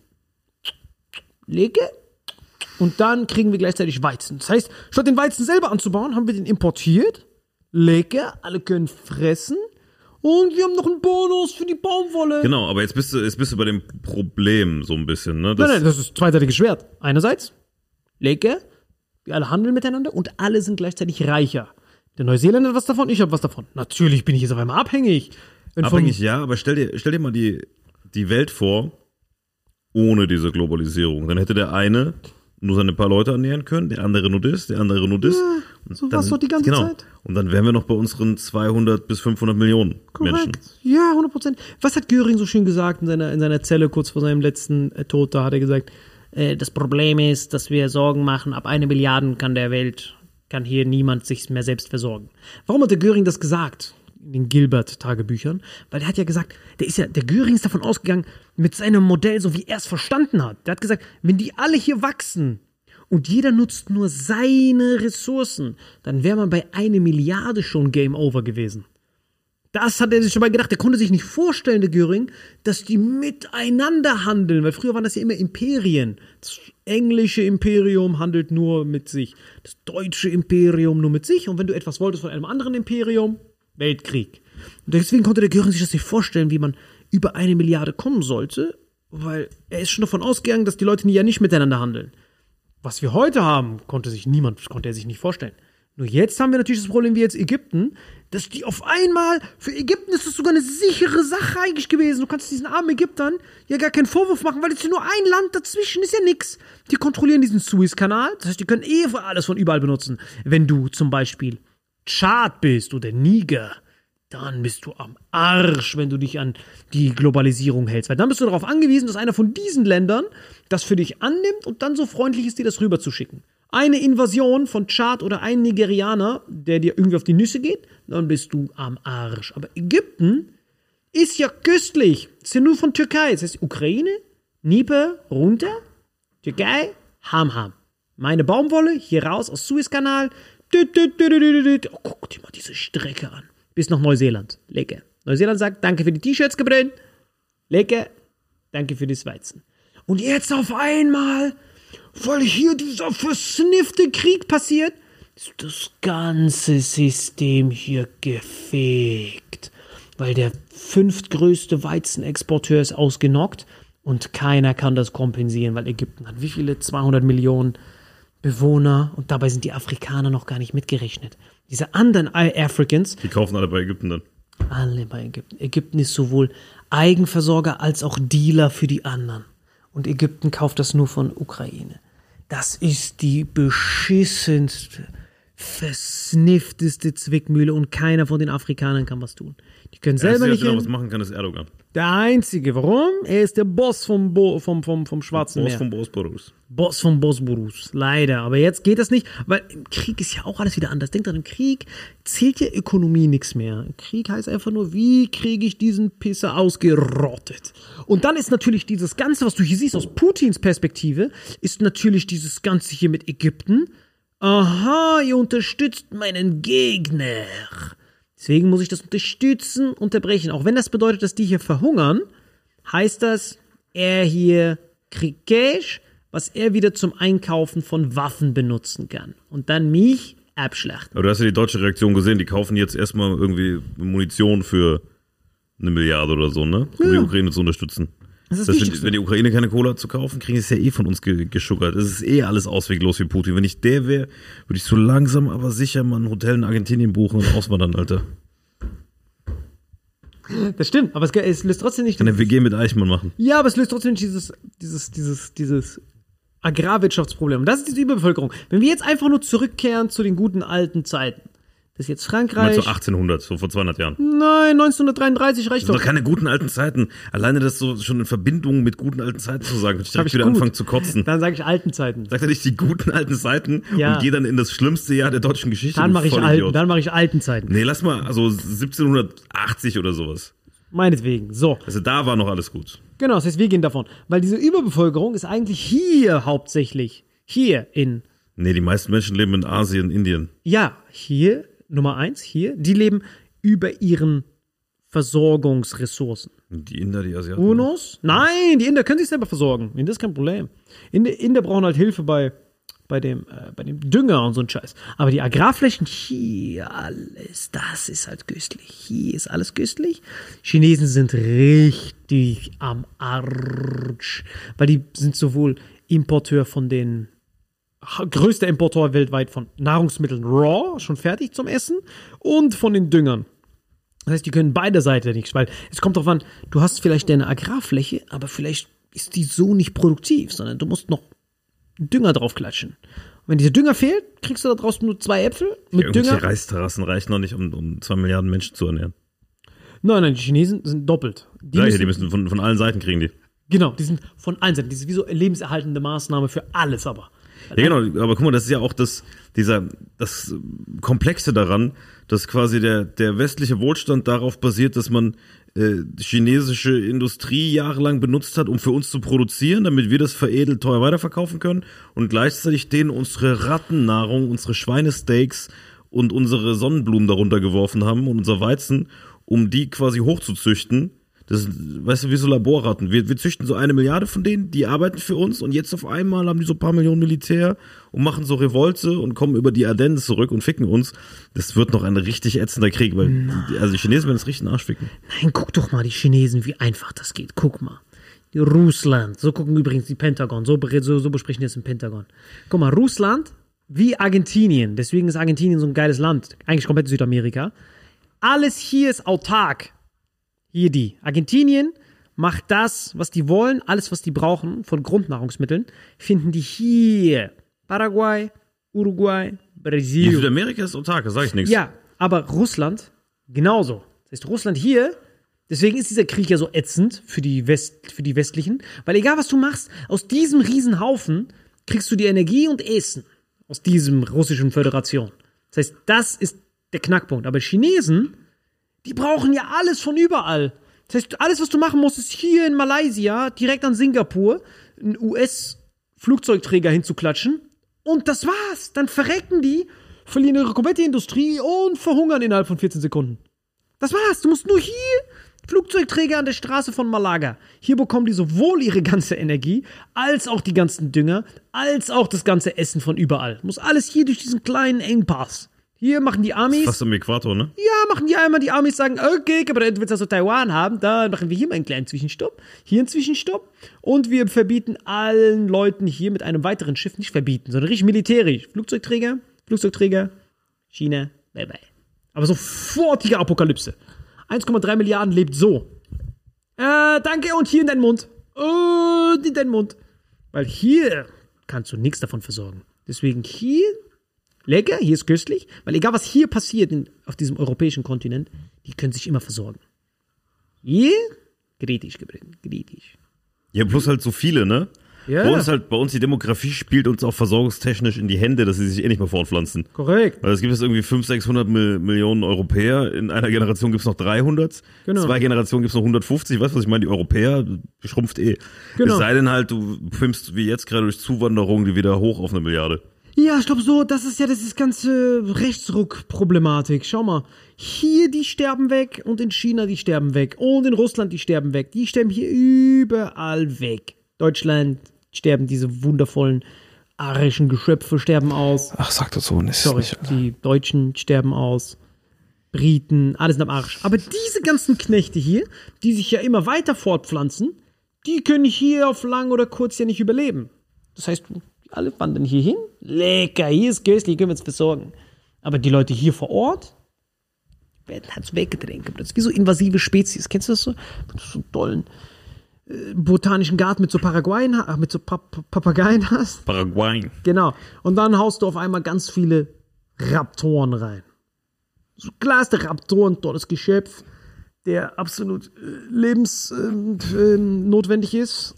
Lege. Und dann kriegen wir gleichzeitig Weizen. Das heißt, statt den Weizen selber anzubauen, haben wir den importiert. Lecker, alle können fressen. Und wir haben noch einen Bonus für die Baumwolle. Genau, aber jetzt bist du, jetzt bist du bei dem Problem so ein bisschen, ne? Das, Nein, nein, das ist zweiseitiges Schwert. Einerseits, Lecker, wir alle handeln miteinander und alle sind gleichzeitig reicher. Der Neuseeländer hat was davon, ich habe was davon. Natürlich bin ich jetzt auf einmal abhängig. Wenn abhängig ja, aber stell dir, stell dir mal die, die Welt vor, ohne diese Globalisierung. Dann hätte der eine nur seine paar Leute ernähren können, der andere nur das, der andere nur das. Und so war's doch die ganze genau. Zeit. Und dann wären wir noch bei unseren 200 bis 500 Millionen Menschen. Korrekt. Ja, 100 Prozent. Was hat Göring so schön gesagt in seiner, in seiner Zelle kurz vor seinem letzten äh, Tod? Da hat er gesagt, äh, das Problem ist, dass wir Sorgen machen, ab eine Milliarde kann der Welt, kann hier niemand sich mehr selbst versorgen. Warum hat der Göring das gesagt? In den Gilbert-Tagebüchern? Weil er hat ja gesagt, der ist ja, der Göring ist davon ausgegangen, mit seinem Modell, so wie er es verstanden hat. Der hat gesagt, wenn die alle hier wachsen, und jeder nutzt nur seine Ressourcen, dann wäre man bei eine Milliarde schon Game Over gewesen. Das hat er sich dabei gedacht. Er konnte sich nicht vorstellen, der Göring, dass die miteinander handeln, weil früher waren das ja immer Imperien. Das englische Imperium handelt nur mit sich, das deutsche Imperium nur mit sich. Und wenn du etwas wolltest von einem anderen Imperium, Weltkrieg. Und deswegen konnte der Göring sich das nicht vorstellen, wie man über eine Milliarde kommen sollte, weil er ist schon davon ausgegangen, dass die Leute ja nicht miteinander handeln. Was wir heute haben, konnte sich niemand, konnte er sich nicht vorstellen. Nur jetzt haben wir natürlich das Problem wie jetzt Ägypten, dass die auf einmal, für Ägypten ist das sogar eine sichere Sache eigentlich gewesen. Du kannst diesen armen Ägyptern ja gar keinen Vorwurf machen, weil ist nur ein Land dazwischen, ist ja nix. Die kontrollieren diesen Suezkanal, das heißt, die können eh alles von überall benutzen. Wenn du zum Beispiel Tschad bist oder Niger, dann bist du am Arsch, wenn du dich an die Globalisierung hältst. Weil dann bist du darauf angewiesen, dass einer von diesen Ländern das für dich annimmt und dann so freundlich ist, dir das rüberzuschicken. Eine Invasion von Tschad oder ein Nigerianer, der dir irgendwie auf die Nüsse geht, dann bist du am Arsch. Aber Ägypten ist ja köstlich. Das ist ja nur von Türkei. Das heißt Ukraine, Dnieper, runter, Türkei, Ham Ham. Meine Baumwolle hier raus aus Suezkanal. Oh, guck dir mal diese Strecke an. Bis nach Neuseeland. Lecker. Neuseeland sagt, danke für die T-Shirts gebrannt. Lecker. Danke für das Weizen. Und jetzt auf einmal, weil hier dieser versniffte Krieg passiert, ist das ganze System hier gefegt. Weil der fünftgrößte Weizenexporteur ist ausgenockt und keiner kann das kompensieren, weil Ägypten hat wie viele? 200 Millionen Bewohner und dabei sind die Afrikaner noch gar nicht mitgerechnet. Diese anderen Africans, Die kaufen alle bei Ägypten dann. Alle bei Ägypten. Ägypten ist sowohl Eigenversorger als auch Dealer für die anderen. Und Ägypten kauft das nur von Ukraine. Das ist die beschissenste, versniffteste Zwickmühle und keiner von den Afrikanern kann was tun. Die können selber nicht. der hin. was machen kann, ist Erdogan. Der Einzige. Warum? Er ist der Boss vom, Bo vom, vom, vom Schwarzen Boss Meer. vom Bosporus. Boss vom Bosporus. Leider. Aber jetzt geht das nicht, weil im Krieg ist ja auch alles wieder anders. Denkt dran, im Krieg zählt ja Ökonomie nichts mehr. Krieg heißt einfach nur, wie kriege ich diesen Pisser ausgerottet? Und dann ist natürlich dieses Ganze, was du hier siehst, aus Putins Perspektive, ist natürlich dieses Ganze hier mit Ägypten. Aha, ihr unterstützt meinen Gegner. Deswegen muss ich das unterstützen, unterbrechen. Auch wenn das bedeutet, dass die hier verhungern, heißt das, er hier kriegt Cash, was er wieder zum Einkaufen von Waffen benutzen kann. Und dann mich abschlachten. Aber du hast ja die deutsche Reaktion gesehen, die kaufen jetzt erstmal irgendwie Munition für eine Milliarde oder so, ne? Um die Ja. Ukraine zu unterstützen. Das ist das wenn, wenn die Ukraine keine Kohle hat zu kaufen, kriegen sie es ja eh von uns ge geschuggert. Es ist eh alles ausweglos wie Putin. Wenn ich der wäre, würde ich so langsam aber sicher mal ein Hotel in Argentinien buchen und auswandern, Alter. Das stimmt, aber es, es löst trotzdem nicht. Kann eine WG mit Eichmann machen. Ja, aber es löst trotzdem nicht dieses, dieses, dieses, dieses Agrarwirtschaftsproblem. Und das ist diese Überbevölkerung. Wenn wir jetzt einfach nur zurückkehren zu den guten alten Zeiten, das ist jetzt Mal Frankreich. so 1800, so vor 200 Jahren. Nein, 1933 reicht Das sind doch. doch keine guten alten Zeiten. Alleine das so schon in Verbindung mit guten alten Zeiten zu sagen, ich direkt wieder gut. anfangen zu kotzen. Dann sage ich alten Zeiten. Sagt er nicht die guten alten Zeiten Ja. und geh dann in das schlimmste Jahr der deutschen Geschichte? Dann du mache ich alten, dann mache ich alten Zeiten. Nee, lass mal, also 1780 oder sowas. Meinetwegen. So. Also da war noch alles gut. Genau, das heißt, wir gehen davon. Weil diese Überbevölkerung ist eigentlich hier hauptsächlich. Hier in, Nee, die meisten Menschen leben in Asien, Indien. ja, hier, Nummer eins, hier, die leben über ihren Versorgungsressourcen. Die Inder, die Asiaten. Unos? Nein, die Inder können sich selber versorgen. Das ist kein Problem. Inder, Inder brauchen halt Hilfe bei, bei, dem, äh, bei dem Dünger und so ein Scheiß. Aber die Agrarflächen, hier alles, das ist halt köstlich. Hier ist alles köstlich. Chinesen sind richtig am Arsch. Weil die sind sowohl Importeur von den größter Importeur weltweit von Nahrungsmitteln raw, schon fertig zum Essen, und von den Düngern. Das heißt, die können beide Seiten nichts, weil es kommt darauf an, du hast vielleicht deine Agrarfläche, aber vielleicht ist die so nicht produktiv, sondern du musst noch Dünger draufklatschen. Und wenn dieser Dünger fehlt, kriegst du da draußen nur zwei Äpfel mit Irgendwelche Dünger. Reisterrassen reichen noch nicht, um, um zwei Milliarden Menschen zu ernähren. Nein, nein, die Chinesen sind doppelt. Die Gleiche, müssen, die müssen von, von allen Seiten kriegen die. genau, die sind von allen Seiten. Die sind wie so eine lebenserhaltende Maßnahme für alles aber. Ja, genau, aber guck mal, das ist ja auch das, dieser, das Komplexe daran, dass quasi der, der westliche Wohlstand darauf basiert, dass man äh, chinesische Industrie jahrelang benutzt hat, um für uns zu produzieren, damit wir das veredelt teuer weiterverkaufen können und gleichzeitig denen unsere Rattennahrung, unsere Schweinesteaks und unsere Sonnenblumen darunter geworfen haben und unser Weizen, um die quasi hochzuzüchten. Das ist, weißt du, wie so Laborratten. Wir, wir züchten so eine Milliarde von denen, die arbeiten für uns und jetzt auf einmal haben die so ein paar Millionen Militär und machen so Revolte und kommen über die Ardennen zurück und ficken uns. Das wird noch ein richtig ätzender Krieg, weil die, also die Chinesen werden es richtig in den Arsch ficken. Nein, guck doch mal die Chinesen, wie einfach das geht. Guck mal. Russland, so gucken übrigens die Pentagon, so, so, so besprechen die es im Pentagon. Guck mal, Russland wie Argentinien, deswegen ist Argentinien so ein geiles Land, eigentlich komplett Südamerika. Alles hier ist autark. Hier die. Argentinien macht das, was die wollen, alles, was die brauchen von Grundnahrungsmitteln, finden die hier. Paraguay, Uruguay, Brasilien. Südamerika ist autark, da sag ich nichts. Ja, aber Russland genauso. Das heißt, Russland hier, deswegen ist dieser Krieg ja so ätzend für die, West, für die Westlichen, weil egal was du machst, aus diesem Riesenhaufen kriegst du die Energie und Essen. Aus diesem russischen Föderation. Das heißt, das ist der Knackpunkt. Aber Chinesen, die brauchen ja alles von überall. Das heißt, alles, was du machen musst, ist hier in Malaysia, direkt an Singapur, einen US-Flugzeugträger hinzuklatschen. Und das war's. Dann verrecken die, verlieren ihre komplette Industrie und verhungern innerhalb von 14 Sekunden. Das war's. Du musst nur hier Flugzeugträger an der Straße von Malaga. Hier bekommen die sowohl ihre ganze Energie, als auch die ganzen Dünger, als auch das ganze Essen von überall. Muss alles hier durch diesen kleinen Engpass. Hier machen die Amis. Fast am Äquator, ne? Ja, machen die einmal die Amis sagen, okay, aber du willst also Taiwan haben, dann machen wir hier mal einen kleinen Zwischenstopp, hier einen Zwischenstopp und wir verbieten allen Leuten hier mit einem weiteren Schiff, nicht verbieten, sondern richtig militärisch. Flugzeugträger, Flugzeugträger, China, bye bye. Aber sofortige Apokalypse. 1,3 Milliarden lebt so. Äh, danke und hier in deinen Mund. Und in deinen Mund. Weil hier kannst du nichts davon versorgen. Deswegen hier lecker, hier ist köstlich, weil egal was hier passiert in, auf diesem europäischen Kontinent, die können sich immer versorgen. Hier, kritisch gebrannt, kritisch. Ja, plus halt so viele, ne? Ja. Bei uns halt, bei uns die Demografie spielt uns auch versorgungstechnisch in die Hände, dass sie sich eh nicht mehr fortpflanzen. Korrekt. Weil es gibt jetzt irgendwie 500, 600 Mil Millionen Europäer. In einer Generation gibt es noch 300. Genau. Zwei Generationen gibt es noch 150. Weißt du, was ich meine? Die Europäer schrumpft eh. Genau. Es sei denn halt, du pimpst wie jetzt gerade durch Zuwanderung die wieder hoch auf eine Milliarde. Ja, ich glaube so, das ist ja das ist ganze Rechtsruck-Problematik. Schau mal, hier die sterben weg und in China die sterben weg und in Russland die sterben weg. Die sterben hier überall weg. Deutschland sterben diese wundervollen arischen Geschöpfe sterben aus. Ach, sag das so nicht. Sorry, die Deutschen sterben aus. Briten, alles am Arsch. Aber diese ganzen Knechte hier, die sich ja immer weiter fortpflanzen, die können hier auf lang oder kurz ja nicht überleben. Das heißt, alle wandern hier hin. Lecker, hier ist köstlich, können wir uns versorgen. Aber die Leute hier vor Ort werden halt so weggedrängt. Das ist wie so invasive Spezies. Kennst du das so? Wenn du so einen tollen äh, botanischen Garten mit so Paraguayen, mit so Pap Papageien hast. Paraguay. Genau. Und dann haust du auf einmal ganz viele Raptoren rein. So klar ist der Raptor ein tolles Geschöpf, der absolut äh, lebensnotwendig ähm, ähm, notwendig ist.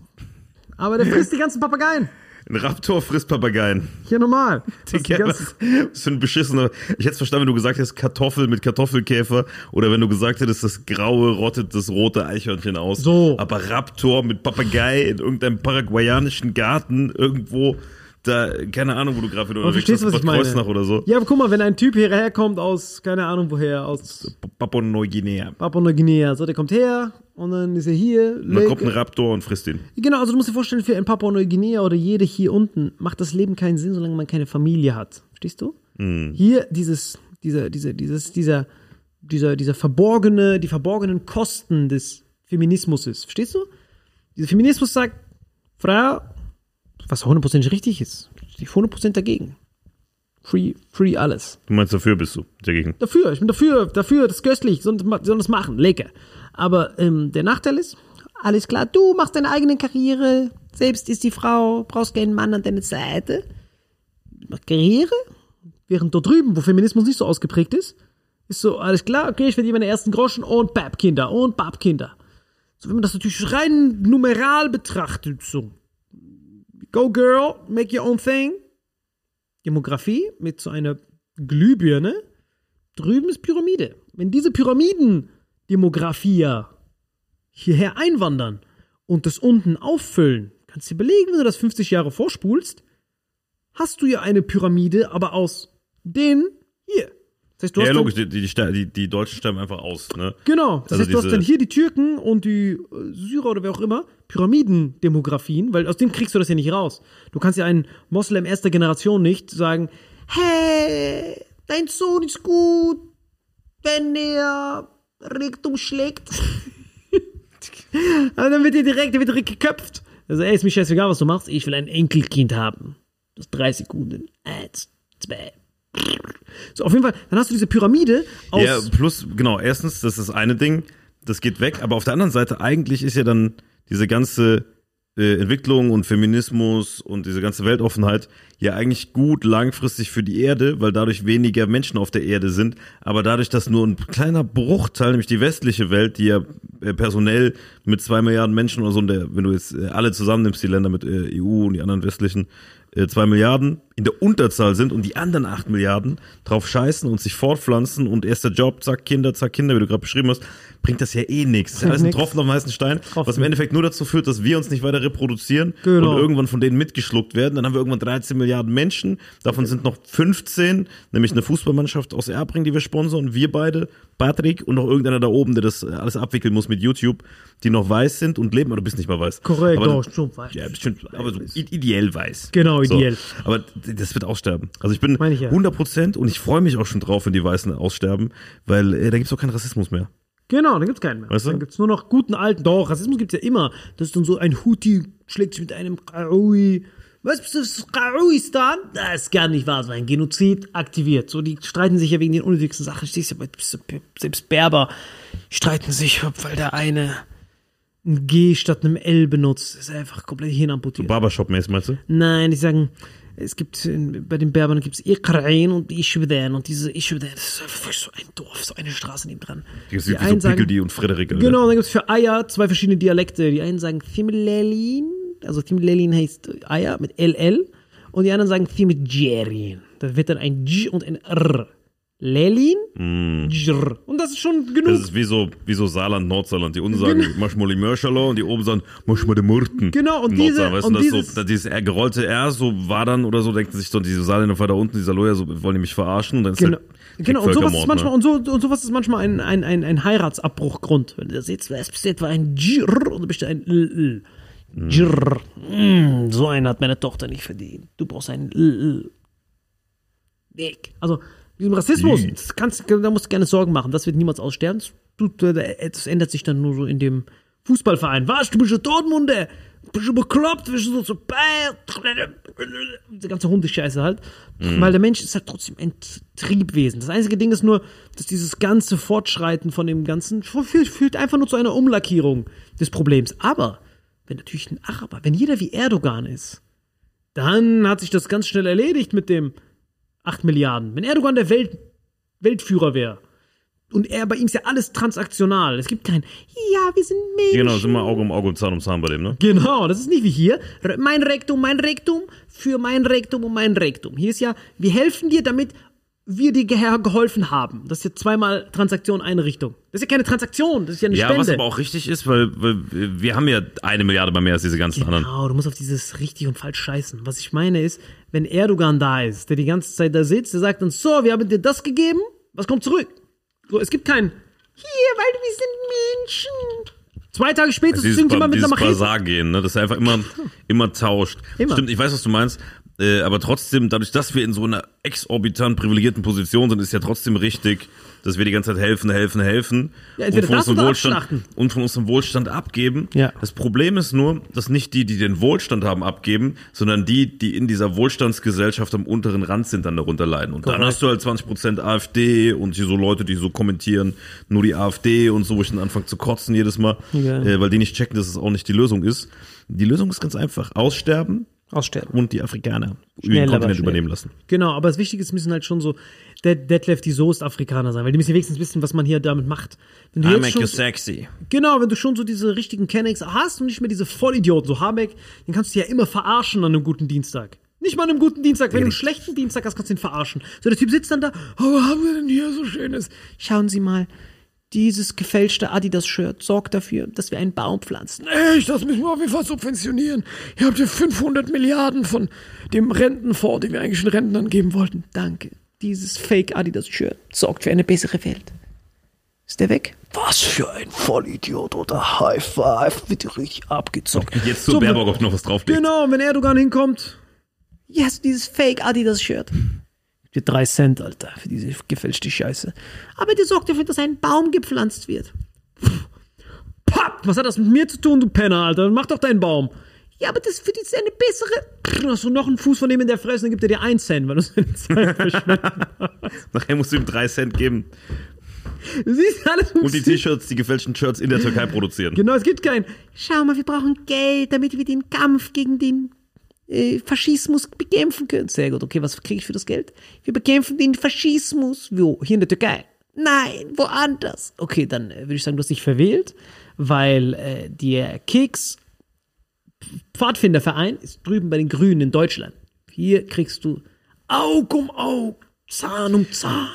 Aber der frisst die ganzen Papageien. Ein Raptor frisst Papageien. Hier normal. Das <laughs> ist die Digga, was, was für ein beschissener. Ich hätte es verstanden, wenn du gesagt hättest Kartoffel mit Kartoffelkäfer oder wenn du gesagt hättest, das graue rottet das rote Eichhörnchen aus. So. Aber Raptor mit Papagei in irgendeinem paraguayanischen Garten irgendwo, da, keine Ahnung, wo du gerade wieder was ich meine? Kreuznach oder so. Ja, aber guck mal, wenn ein Typ hierher kommt aus, keine Ahnung woher, aus Papua-Neuguinea. Papua-Neuguinea, so, der kommt her und dann ist er hier. Und dann kommt ein Raptor und frisst ihn. Genau, also du musst dir vorstellen, für ein Papua-Neuguinea oder jede hier unten macht das Leben keinen Sinn, solange man keine Familie hat. Verstehst du? Hier dieses, dieser, dieser, dieses, dieser, dieser, dieser verborgene, die verborgenen Kosten des Feminismus ist. Verstehst du? Dieser Feminismus sagt, Frau, was hundertprozentig richtig ist, ich 100% dagegen. Free, free alles. Du meinst, dafür bist du dagegen. Dafür, ich bin dafür, dafür, das ist köstlich, sollen das machen, lecker. Aber ähm, der Nachteil ist, alles klar, du machst deine eigene Karriere, selbst ist die Frau, brauchst keinen Mann an deiner Seite. Karriere, während dort drüben, wo Feminismus nicht so ausgeprägt ist, ist so, alles klar, okay, ich verdiene meine ersten Groschen und Babkinder und Babkinder. So, wenn man das natürlich rein numeral betrachtet, so, go girl, make your own thing. Demografie mit so einer Glühbirne, drüben ist Pyramide. Wenn diese Pyramiden-Demografier hierher einwandern und das unten auffüllen, kannst du dir überlegen, wenn du das 50 Jahre vorspulst, hast du ja eine Pyramide, aber aus den hier. Das heißt, Ja, logisch, die, die, die, die, Deutschen sterben einfach aus, ne? genau. Das Also heißt, du hast dann hier die Türken und die äh, Syrer oder wer auch immer, Pyramidendemografien, weil aus dem kriegst du das ja nicht raus. Du kannst ja einen Moslem erster Generation nicht sagen, hey, dein Sohn ist gut, wenn er Richtung schlägt. <laughs> Aber dann wird dir direkt, der wird direkt geköpft. Also, ey, ist mir scheißegal, was du machst. Ich will ein Enkelkind haben. Das ist drei Sekunden. Eins, zwei. So, auf jeden Fall, dann hast du diese Pyramide aus. Ja, plus, genau, erstens, das ist das eine Ding, das geht weg, aber auf der anderen Seite, eigentlich ist ja dann diese ganze äh, Entwicklung und Feminismus und diese ganze Weltoffenheit ja eigentlich gut langfristig für die Erde, weil dadurch weniger Menschen auf der Erde sind, aber dadurch, dass nur ein kleiner Bruchteil, nämlich die westliche Welt, die ja äh, personell mit zwei Milliarden Menschen oder so, der, wenn du jetzt äh, alle zusammennimmst, die Länder mit äh, EU und die anderen westlichen, äh, zwei Milliarden in der Unterzahl sind und die anderen acht Milliarden drauf scheißen und sich fortpflanzen und erster Job, zack, Kinder, zack, Kinder, wie du gerade beschrieben hast, bringt das ja eh nichts. Das ist alles ein. Tropfen auf dem heißen Stein, was im Tropfen. Endeffekt nur dazu führt, dass wir uns nicht weiter reproduzieren Genau. und irgendwann von denen mitgeschluckt werden. Dann haben wir irgendwann 13 Milliarden Menschen, davon sind noch 15, nämlich eine Fußballmannschaft aus Erbring, die wir sponsern, wir beide, Patrick und noch irgendeiner da oben, der das alles abwickeln muss mit YouTube, die noch weiß sind und leben, aber du bist nicht mal weiß. Korrekt, aber, doch, schon weiß. Ja, bestimmt, aber so ideell weiß. Genau, So. ideell. Aber d- das wird aussterben. Also ich bin ich ja. 100 Prozent und ich freue mich auch schon drauf, wenn die Weißen aussterben, weil äh, da gibt's auch keinen Rassismus mehr. Genau, dann gibt's keinen mehr. Weißt du? Dann gibt's nur noch guten alten. Doch, Rassismus gibt's ja immer. Das ist dann so ein Huti schlägt sich mit einem Karaui Was bist du, Scharuistan? Das ist gar nicht wahr, war ein Genozid aktiviert. So, die streiten sich ja wegen den unnötigsten Sachen. Stehst du, selbst Berber streiten sich, weil der eine ein G statt einem L benutzt. Das ist einfach komplett hirnamputiert. Barbershop-mäßig, meinst du? Nein, die sagen, es gibt bei den Berbern gibt es Iqrain und Ishweden und diese Ishweden, das ist einfach so ein Dorf, so eine Straße neben dran. Die, die, die so Pickeldi und Frederik. Alter. Genau, dann gibt es für Eier zwei verschiedene Dialekte. Die einen sagen Thimlelin, also Thimlelin heißt Eier mit LL und die anderen sagen Thimjerin. Da wird dann ein J und ein R. Lelin, Mm. Jr. Und das ist schon genug. Das ist wie so, wie so Saarland, Nordsaarland. Die unten sagen, mach mal die Mörschalo und die oben sagen, mach mal die Murten. Genau, und diese- weißt du, und das dieses- so, dieses gerollte R, so war dann oder so, denken sich so, diese Saarländer da unten, dieser Loja, so wollen die mich verarschen und dann ist Genau. der Genau, und sowas ist Völkermord, manchmal, ne? und, so, und sowas ist manchmal ein, ein, ein, ein Heiratsabbruchgrund. Wenn du das jetzt bist du etwa ein Jr oder bist du ein LL. Jr. Mm, so einen hat meine Tochter nicht verdient. Du brauchst ein LL. Weg. Also, diesem Rassismus, das kannst, da musst du keine Sorgen machen. Das wird niemals aussterben. Das, du, das ändert sich dann nur so in dem Fußballverein. Was? Du bist ein Dortmunder? Bist du bekloppt? Bist du so, so diese ganze Hundescheiße halt. Weil der Mensch ist halt trotzdem ein Triebwesen. Das einzige Ding ist nur, dass dieses ganze Fortschreiten von dem Ganzen führt, führt einfach nur zu einer Umlackierung des Problems. Aber, wenn natürlich ein Araber, wenn jeder wie Erdogan ist, dann hat sich das ganz schnell erledigt mit dem 8 Milliarden. Wenn Erdogan der Welt, Weltführer wäre, und er, bei ihm ist ja alles transaktional. Es gibt kein, ja, wir sind Menschen. Genau, sind wir Auge um Auge und Zahn um Zahn bei dem, ne? Genau, das ist nicht wie hier. Mein Rektum, mein Rektum für mein Rektum und mein Rektum. Hier ist ja, wir helfen dir, damit wir dir ge geholfen haben. Das ist ja zweimal Transaktion, eine Richtung. Das ist ja keine Transaktion, das ist ja eine Ja, Spende. was aber auch richtig ist, weil, weil wir haben ja eine Milliarde mal mehr als diese ganzen anderen. Genau, du musst auf dieses richtig und falsch scheißen. Was ich meine ist, wenn Erdogan da ist, der die ganze Zeit da sitzt, der sagt uns, so, wir haben dir das gegeben, was kommt zurück? So, es gibt kein, hier, weil wir sind Menschen. Zwei Tage später ist Dieses, irgendjemand mit einer Machete. Basar gehen, ne? Das ist einfach immer, immer tauscht. Immer. Stimmt, ich weiß, was du meinst. Äh, aber trotzdem, dadurch, dass wir in so einer exorbitant privilegierten Position sind, ist ja trotzdem richtig, dass wir die ganze Zeit helfen, helfen, helfen. Ja, und von unserem Wohlstand und von unserem Wohlstand abgeben. Ja. Das Problem ist nur, dass nicht die, die den Wohlstand haben, abgeben, sondern die, die in dieser Wohlstandsgesellschaft am unteren Rand sind, dann darunter leiden. Und dann Korrekt. hast du halt 20% AfD und hier so Leute, die so kommentieren, nur die AfD und so, wo ich dann anfange zu kotzen jedes Mal, Ja. äh, weil die nicht checken, dass es auch nicht die Lösung ist. Die Lösung ist ganz einfach. Aussterben Aussterben. und die Afrikaner Schnell, den Kontinent übernehmen lassen. Genau, aber das Wichtige ist, müssen halt schon so Dead, Detlef die Soest Afrikaner sein, weil die müssen ja wenigstens wissen, was man hier damit macht. Wenn du jetzt schon, sexy. genau, wenn du schon so diese richtigen Kennex hast und nicht mehr diese Vollidioten, so Habeck, den kannst du ja immer verarschen an einem guten Dienstag. Nicht mal an einem guten Dienstag, wenn du einen schlechten Dienstag hast, kannst du ihn verarschen. So, der Typ sitzt dann da, oh, was haben wir denn hier so Schönes? Schauen Sie mal, dieses gefälschte Adidas-Shirt sorgt dafür, dass wir einen Baum pflanzen. Echt, das müssen wir auf jeden Fall subventionieren. Ihr habt ja 500 Milliarden von dem Rentenfonds, den wir eigentlich den Rentnern geben wollten. Danke. Dieses Fake Adidas-Shirt sorgt für eine bessere Welt. Ist der weg? Was für ein Vollidiot oder High Five. Wird richtig abgezockt. Jetzt zu So, Baerbock auch noch was drauflegt. Genau, wenn Erdogan hinkommt. Yes, dieses Fake Für drei Cent, Alter, für diese gefälschte Scheiße. Aber der sorgt dafür, dass ein Baum gepflanzt wird. Papp, was hat das mit mir zu tun, du Penner, Alter? Mach doch deinen Baum. Ja, aber das für die ist eine bessere. Dann hast du noch einen Fuß von dem in der Fresse, dann gibt er dir einen Cent, weil du seine Zeit <laughs> verschwendet Nachher musst du ihm drei Cent geben Du siehst alles und die T-Shirts, die gefälschten Shirts in der Türkei produzieren. Genau, es gibt kein. Schau mal, wir brauchen Geld, damit wir den Kampf gegen den äh, Faschismus bekämpfen können. Sehr gut, okay, was kriege ich für das Geld? Wir bekämpfen den Faschismus. Wo? Hier in der Türkei? Nein, woanders. Okay, dann äh, würde ich sagen, du hast dich verwählt, weil äh, der Keks Pfadfinderverein ist drüben bei den Grünen in Deutschland. Hier kriegst du Aug um Aug, Zahn um Zahn.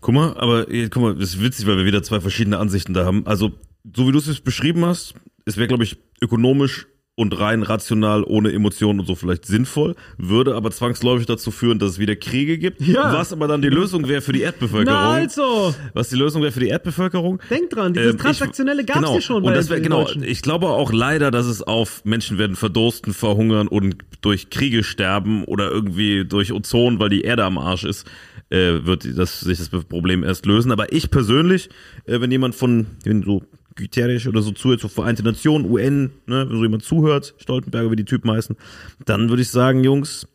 Guck mal, aber eh, guck mal, das ist witzig, weil wir wieder zwei verschiedene Ansichten da haben. Also, so wie du es beschrieben hast, es wäre, glaube ich, ökonomisch und rein rational, ohne Emotionen und so vielleicht sinnvoll, würde aber zwangsläufig dazu führen, dass es wieder Kriege gibt, Ja. was aber dann die Lösung wäre für die Erdbevölkerung. Na also, Was die Lösung wäre für die Erdbevölkerung? denk dran, dieses Ähm, Transaktionelle gab es genau. ja schon Und das wär, genau, ich glaube auch leider, dass es auf Menschen werden verdursten, verhungern und durch Kriege sterben oder irgendwie durch Ozon, weil die Erde am Arsch ist, äh, wird das, sich das Problem erst lösen. Aber ich persönlich, äh, wenn jemand von, wenn so Guterres oder so zuhört, so Vereinte Nationen, UN, ne, wenn so jemand zuhört, Stoltenberger, wie die Typen heißen, dann würde ich sagen, Jungs,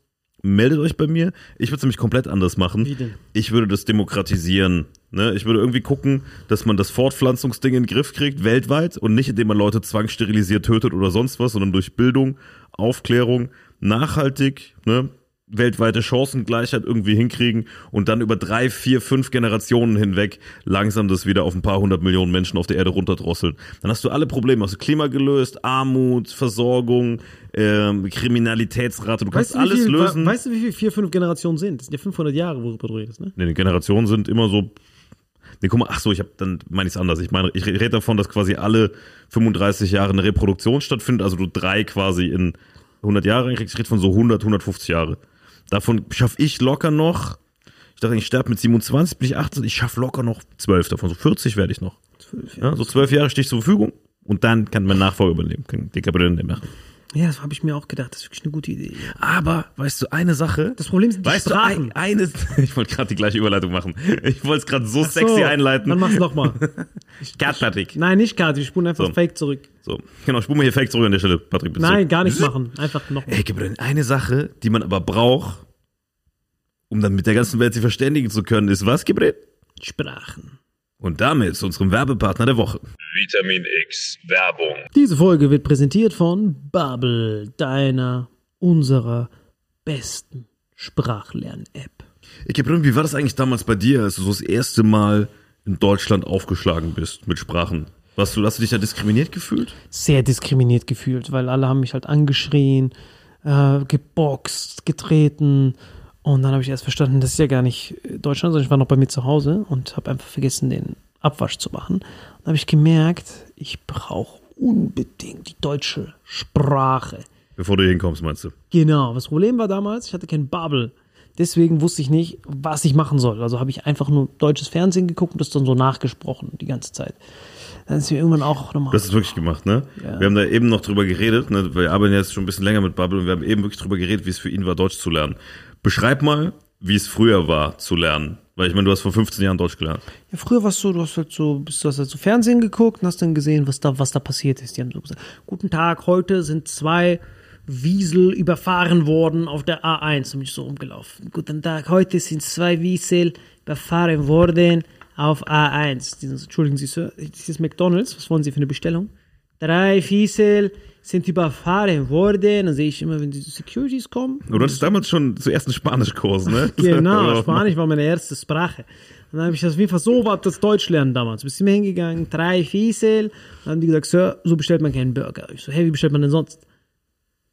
meldet euch bei mir. Ich würde es nämlich komplett anders machen. Wie denn? Ich würde das demokratisieren. Ne? Ich würde irgendwie gucken, dass man das Fortpflanzungsding in den Griff kriegt, weltweit, und nicht indem man Leute zwangssterilisiert tötet oder sonst was, sondern durch Bildung, Aufklärung, nachhaltig, ne? Weltweite Chancengleichheit irgendwie hinkriegen und dann über drei, vier, fünf Generationen hinweg langsam das wieder auf ein paar hundert Millionen Menschen auf der Erde runterdrosseln. Dann hast du alle Probleme, hast du Klima gelöst, Armut, Versorgung, ähm, Kriminalitätsrate, du kannst Weißt du, wie alles viel, lösen. Weißt du, wie viel vier, fünf Generationen sind? Das sind ja 500 Jahre, worüber du redest, ne? Nee, die Generationen sind immer so. Nee, guck mal, ach so, ich habe dann meine ich es anders. Ich meine, ich rede davon, dass quasi alle 35 Jahre eine Reproduktion stattfindet, also du drei quasi in 100 Jahre reinkriegst. Ich rede von so 100, 150 Jahre. Davon schaffe ich locker noch. Ich dachte, ich sterbe mit 27, bin ich 18, ich schaffe locker noch 12 davon. So 40 werde ich noch. Ja, so 12 Jahre stehe ich zur Verfügung und dann kann mein Nachfolger übernehmen. Kann die nicht machen. Ja, das habe ich mir auch gedacht. Das ist wirklich eine gute Idee. Aber, weißt du, eine Sache. Das Problem sind die weißt Sprachen. du, ein, eine, <laughs> ich wollte gerade die gleiche Überleitung machen. Ich wollte es gerade so so, sexy einleiten. Dann mach's nochmal. Kat, <laughs> Patrick. Nein, nicht Kati, ich spule einfach So. Fake zurück. So, genau, spul mal hier Fake zurück an der Stelle, Patrick. Bitte Nein, gar nicht machen. Einfach nochmal. Ey, Gabriel, eine Sache, die man aber braucht, um dann mit der ganzen Welt sich verständigen zu können, ist was, Gabriel? Sprachen. Und damit zu unserem Werbepartner der Woche. Vitamin X Werbung. Diese Folge wird präsentiert von Bubble, deiner, unserer besten Sprachlern-App. Ey, Gabriel, wie war das eigentlich damals bei dir, als du so das erste Mal in Deutschland aufgeschlagen bist mit Sprachen? Warst du, hast du dich da diskriminiert gefühlt? Sehr diskriminiert gefühlt, weil alle haben mich halt angeschrien, äh, geboxt, getreten. Und dann habe ich erst verstanden, das ist ja gar nicht Deutschland, sondern ich war noch bei mir zu Hause und habe einfach vergessen, den Abwasch zu machen. Und dann habe ich gemerkt, ich brauche unbedingt die deutsche Sprache. Bevor du hinkommst, meinst du? Genau, das Problem war damals, ich hatte kein Bubble. Deswegen wusste ich nicht, was ich machen soll. Also habe ich einfach nur deutsches Fernsehen geguckt und das dann so nachgesprochen die ganze Zeit. Dann ist mir irgendwann auch nochmal. Hast es wirklich gemacht, ne? Ja. Wir haben da eben noch drüber geredet, ne? Wir arbeiten jetzt schon ein bisschen länger mit Bubble und wir haben eben wirklich drüber geredet, wie es für ihn war, Deutsch zu lernen. Beschreib mal, wie es früher war zu lernen. Weil ich meine, du hast vor 15 Jahren Deutsch gelernt. Ja, früher warst du, du hast halt so, bist du hast halt so Fernsehen geguckt und hast dann gesehen, was da, was da passiert ist. Die haben so gesagt, guten Tag, heute sind zwei Wiesel überfahren worden auf der A1. Und bin ich so rumgelaufen. Guten Tag, heute sind zwei Wiesel überfahren worden auf A1. Die sind so, Entschuldigen Sie, Sir, das ist McDonalds. Was wollen Sie für eine Bestellung? Drei Wiesel sind überfahren worden. Dann sehe ich immer, wenn die Securities kommen. Du hattest damals schon zuerst einen Spanischkurs, ne? <laughs> Genau, <laughs> Spanisch war meine erste Sprache. Und dann habe ich das auf jeden Fall so war das Deutsch lernen damals. Bist mir hingegangen, drei Fiesel. Dann haben die gesagt, Sir, so bestellt man keinen Burger. Ich so, hey, wie bestellt man denn sonst?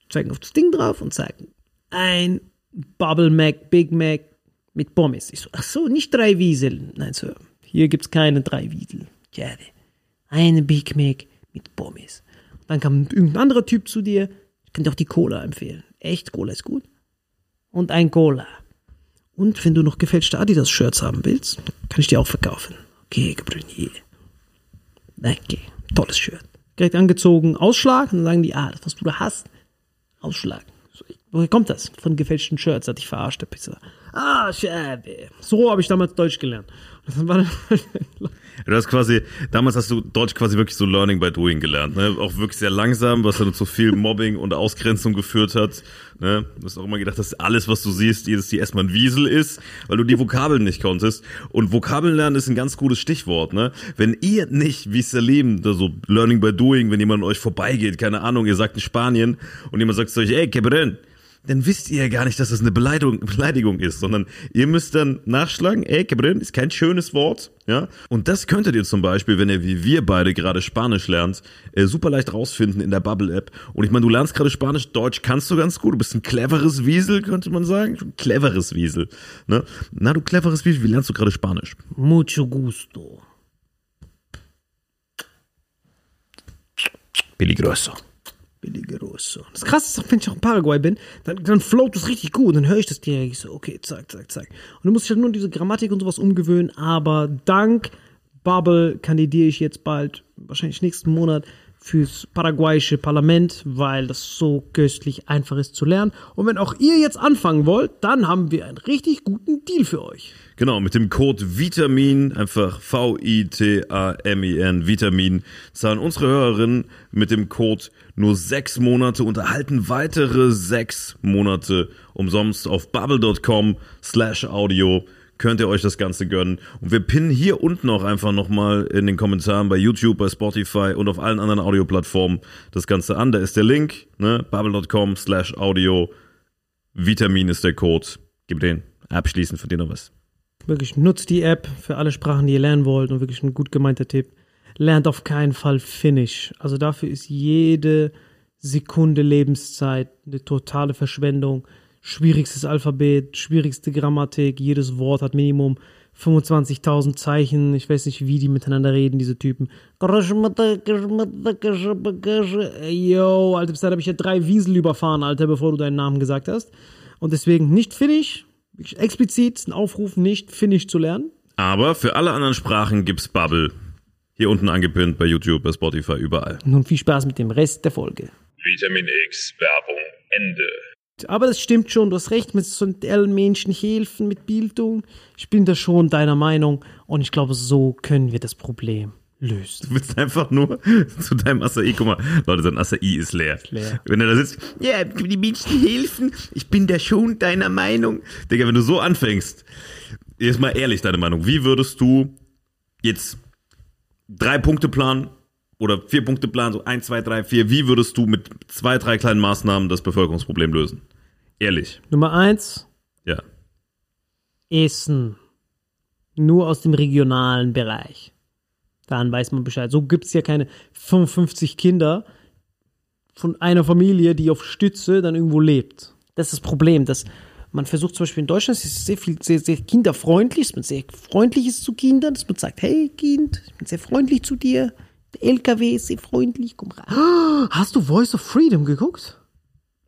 Zeigen auf das Ding drauf und sagen, ein Bubble Mac, Big Mac mit Pommes. Ich so, ach so, nicht drei Wiesel. Nein, Sir, hier gibt's keine drei Wiesel. Gerne. Eine Big Mac mit Pommes. Dann kam irgendein anderer Typ zu dir. Ich kann dir auch die Cola empfehlen. Echt, Cola ist gut. Und ein Cola. Und wenn du noch gefälschte Adidas-Shirts haben willst, kann ich dir auch verkaufen. Okay, Gabriel. Danke. Tolles Shirt. Direkt angezogen, Ausschlag. Und dann sagen die, ah, das, was du da hast, Ausschlag. Woher kommt das? Von gefälschten Shirts, hat ich verarscht, der Pisser. Ah, schade. So habe ich damals Deutsch gelernt. <laughs> Dann war Du hast quasi, damals hast du Deutsch quasi wirklich so Learning by Doing gelernt, ne? Auch wirklich sehr langsam, was dann zu viel Mobbing und Ausgrenzung geführt hat. Ne? Du hast auch immer gedacht, dass alles, was du siehst, jedes die erstmal ein Wiesel ist, weil du die Vokabeln nicht konntest. Und Vokabeln lernen ist ein ganz gutes Stichwort, ne? Wenn ihr nicht, wie Salim, da so Learning by Doing, wenn jemand an euch vorbeigeht, keine Ahnung, ihr sagt in Spanien und jemand sagt zu euch, ey, Quebren, dann wisst ihr ja gar nicht, dass das eine Beleidigung, Beleidigung ist, sondern ihr müsst dann nachschlagen, ey, Cabrin ist kein schönes Wort, ja. Und das könntet ihr zum Beispiel, wenn ihr wie wir beide gerade Spanisch lernt, äh, super leicht rausfinden in der Bubble-App. Und ich meine, du lernst gerade Spanisch, Deutsch kannst du ganz gut, du bist ein cleveres Wiesel, könnte man sagen. Ein cleveres Wiesel, ne? Na, du cleveres Wiesel, wie lernst du gerade Spanisch? mucho gusto. Peligroso. Peligroso. Das krasse ist, wenn ich auch in Paraguay bin, dann, dann float das richtig gut. Dann höre ich das direkt. Ich so, okay, zack, zack, zack. Und dann muss ich halt nur diese Grammatik und sowas umgewöhnen. Aber dank Bubble kandidiere ich jetzt bald, wahrscheinlich nächsten Monat, fürs paraguayische Parlament, weil das so köstlich einfach ist zu lernen. Und wenn auch ihr jetzt anfangen wollt, dann haben wir einen richtig guten Deal für euch. Genau, mit dem Code Vitamin, einfach V-I-T-A-M-I-N, Vitamin, zahlen unsere Hörerinnen mit dem Code nur sechs Monate und erhalten weitere sechs Monate umsonst auf bubble.com slash audio könnt ihr euch das Ganze gönnen. Und wir pinnen hier unten auch einfach nochmal in den Kommentaren bei YouTube, bei Spotify und auf allen anderen Audioplattformen das Ganze an. Da ist der Link, ne? bubble.com slash audio. Vitamin ist der Code. Gib den. Abschließend von dir noch was. Wirklich nutzt die App für alle Sprachen, die ihr lernen wollt und wirklich ein gut gemeinter Tipp. Lernt auf keinen Fall Finnisch. Also dafür ist jede Sekunde Lebenszeit eine totale Verschwendung. Schwierigstes Alphabet, schwierigste Grammatik, jedes Wort hat Minimum 25.000 Zeichen. Ich weiß nicht, wie die miteinander reden, diese Typen. Yo, Alter, bis dahin habe ich ja drei Wiesel überfahren, Alter, bevor du deinen Namen gesagt hast. Und deswegen nicht Finnisch, explizit ein Aufruf, nicht Finnisch zu lernen. Aber für alle anderen Sprachen gibt's Bubble. Hier unten angepinnt bei YouTube, bei Spotify, überall. Nun viel Spaß mit dem Rest der Folge. Vitamin X Werbung Ende. Aber das stimmt schon, du hast recht, mit so allen Menschen helfen, mit Bildung. Ich bin da schon deiner Meinung und ich glaube, so können wir das Problem lösen. Du willst einfach nur zu deinem Acai, guck mal, Leute, dein Acai ist leer. leer. Wenn er da sitzt, ja, die Menschen helfen, ich bin da schon deiner Meinung. Digga, wenn du so anfängst, jetzt mal ehrlich deine Meinung, wie würdest du jetzt drei Punkte planen oder vier Punkte planen, so eins, zwei, drei, vier, wie würdest du mit zwei, drei kleinen Maßnahmen das Bevölkerungsproblem lösen? Ehrlich. Nummer eins, Ja. Essen. Nur aus dem regionalen Bereich. Dann weiß man Bescheid. So gibt es ja keine 55 Kinder von einer Familie, die auf Stütze dann irgendwo lebt. Das ist das Problem, dass man versucht zum Beispiel in Deutschland, es ist sehr viel, sehr, sehr kinderfreundlich, dass man sehr freundlich ist zu Kindern, dass man sagt, hey Kind, ich bin sehr freundlich zu dir. Der LKW ist sehr freundlich, komm rein. <gasps> Hast du Voice of Freedom geguckt?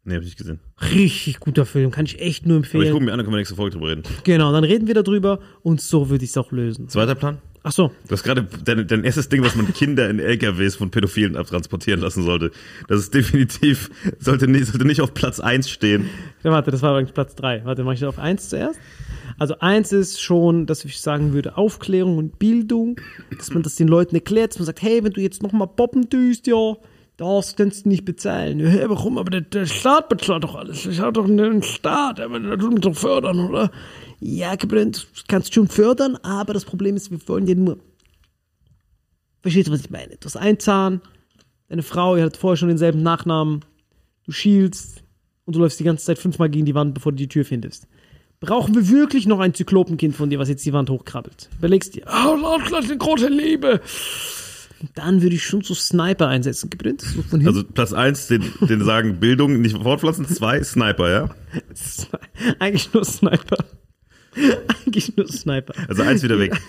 Nee, hab ich nicht gesehen. Richtig guter Film, kann ich echt nur Aber ich empfehlen. gucke mir an, dann können wir nächste Folge drüber reden. Genau, dann reden wir darüber und so würde ich es auch lösen. Zweiter Plan? Ach so, Du hast gerade dein, dein erstes Ding, was man Kinder in LKWs von Pädophilen abtransportieren lassen sollte. Das ist definitiv, sollte nicht, sollte nicht auf Platz 1 stehen. ja, warte, das war übrigens Platz 3. Warte, mache ich auf 1 zuerst? Also 1 ist schon, dass ich sagen würde, Aufklärung und Bildung, dass man das den Leuten erklärt, dass man sagt, hey, wenn du jetzt nochmal poppen tust, ja, das kannst du nicht bezahlen. Ja, warum? Aber der, der Staat bezahlt doch alles. Ich habe doch einen Staat, aber tut mich doch fördern, oder? Ja, Gabriel, du kannst schon fördern, aber das Problem ist, wir wollen dir nur Verstehst du, was ich meine? Du hast einen Zahn, deine Frau, ihr hattet vorher schon denselben Nachnamen, du schielst und du läufst die ganze Zeit fünfmal gegen die Wand, bevor du die Tür findest. Brauchen wir wirklich noch ein Zyklopenkind von dir, was jetzt die Wand hochkrabbelt? Überlegst dir, oh, das ist eine große Liebe. Dann würde ich schon so Sniper einsetzen. Gebrannt, so von hinten. Also Platz 1, den, den sagen Bildung nicht fortpflanzen. Zwei, Sniper, ja? Eigentlich nur Sniper. Eigentlich nur Sniper. Also eins wieder weg.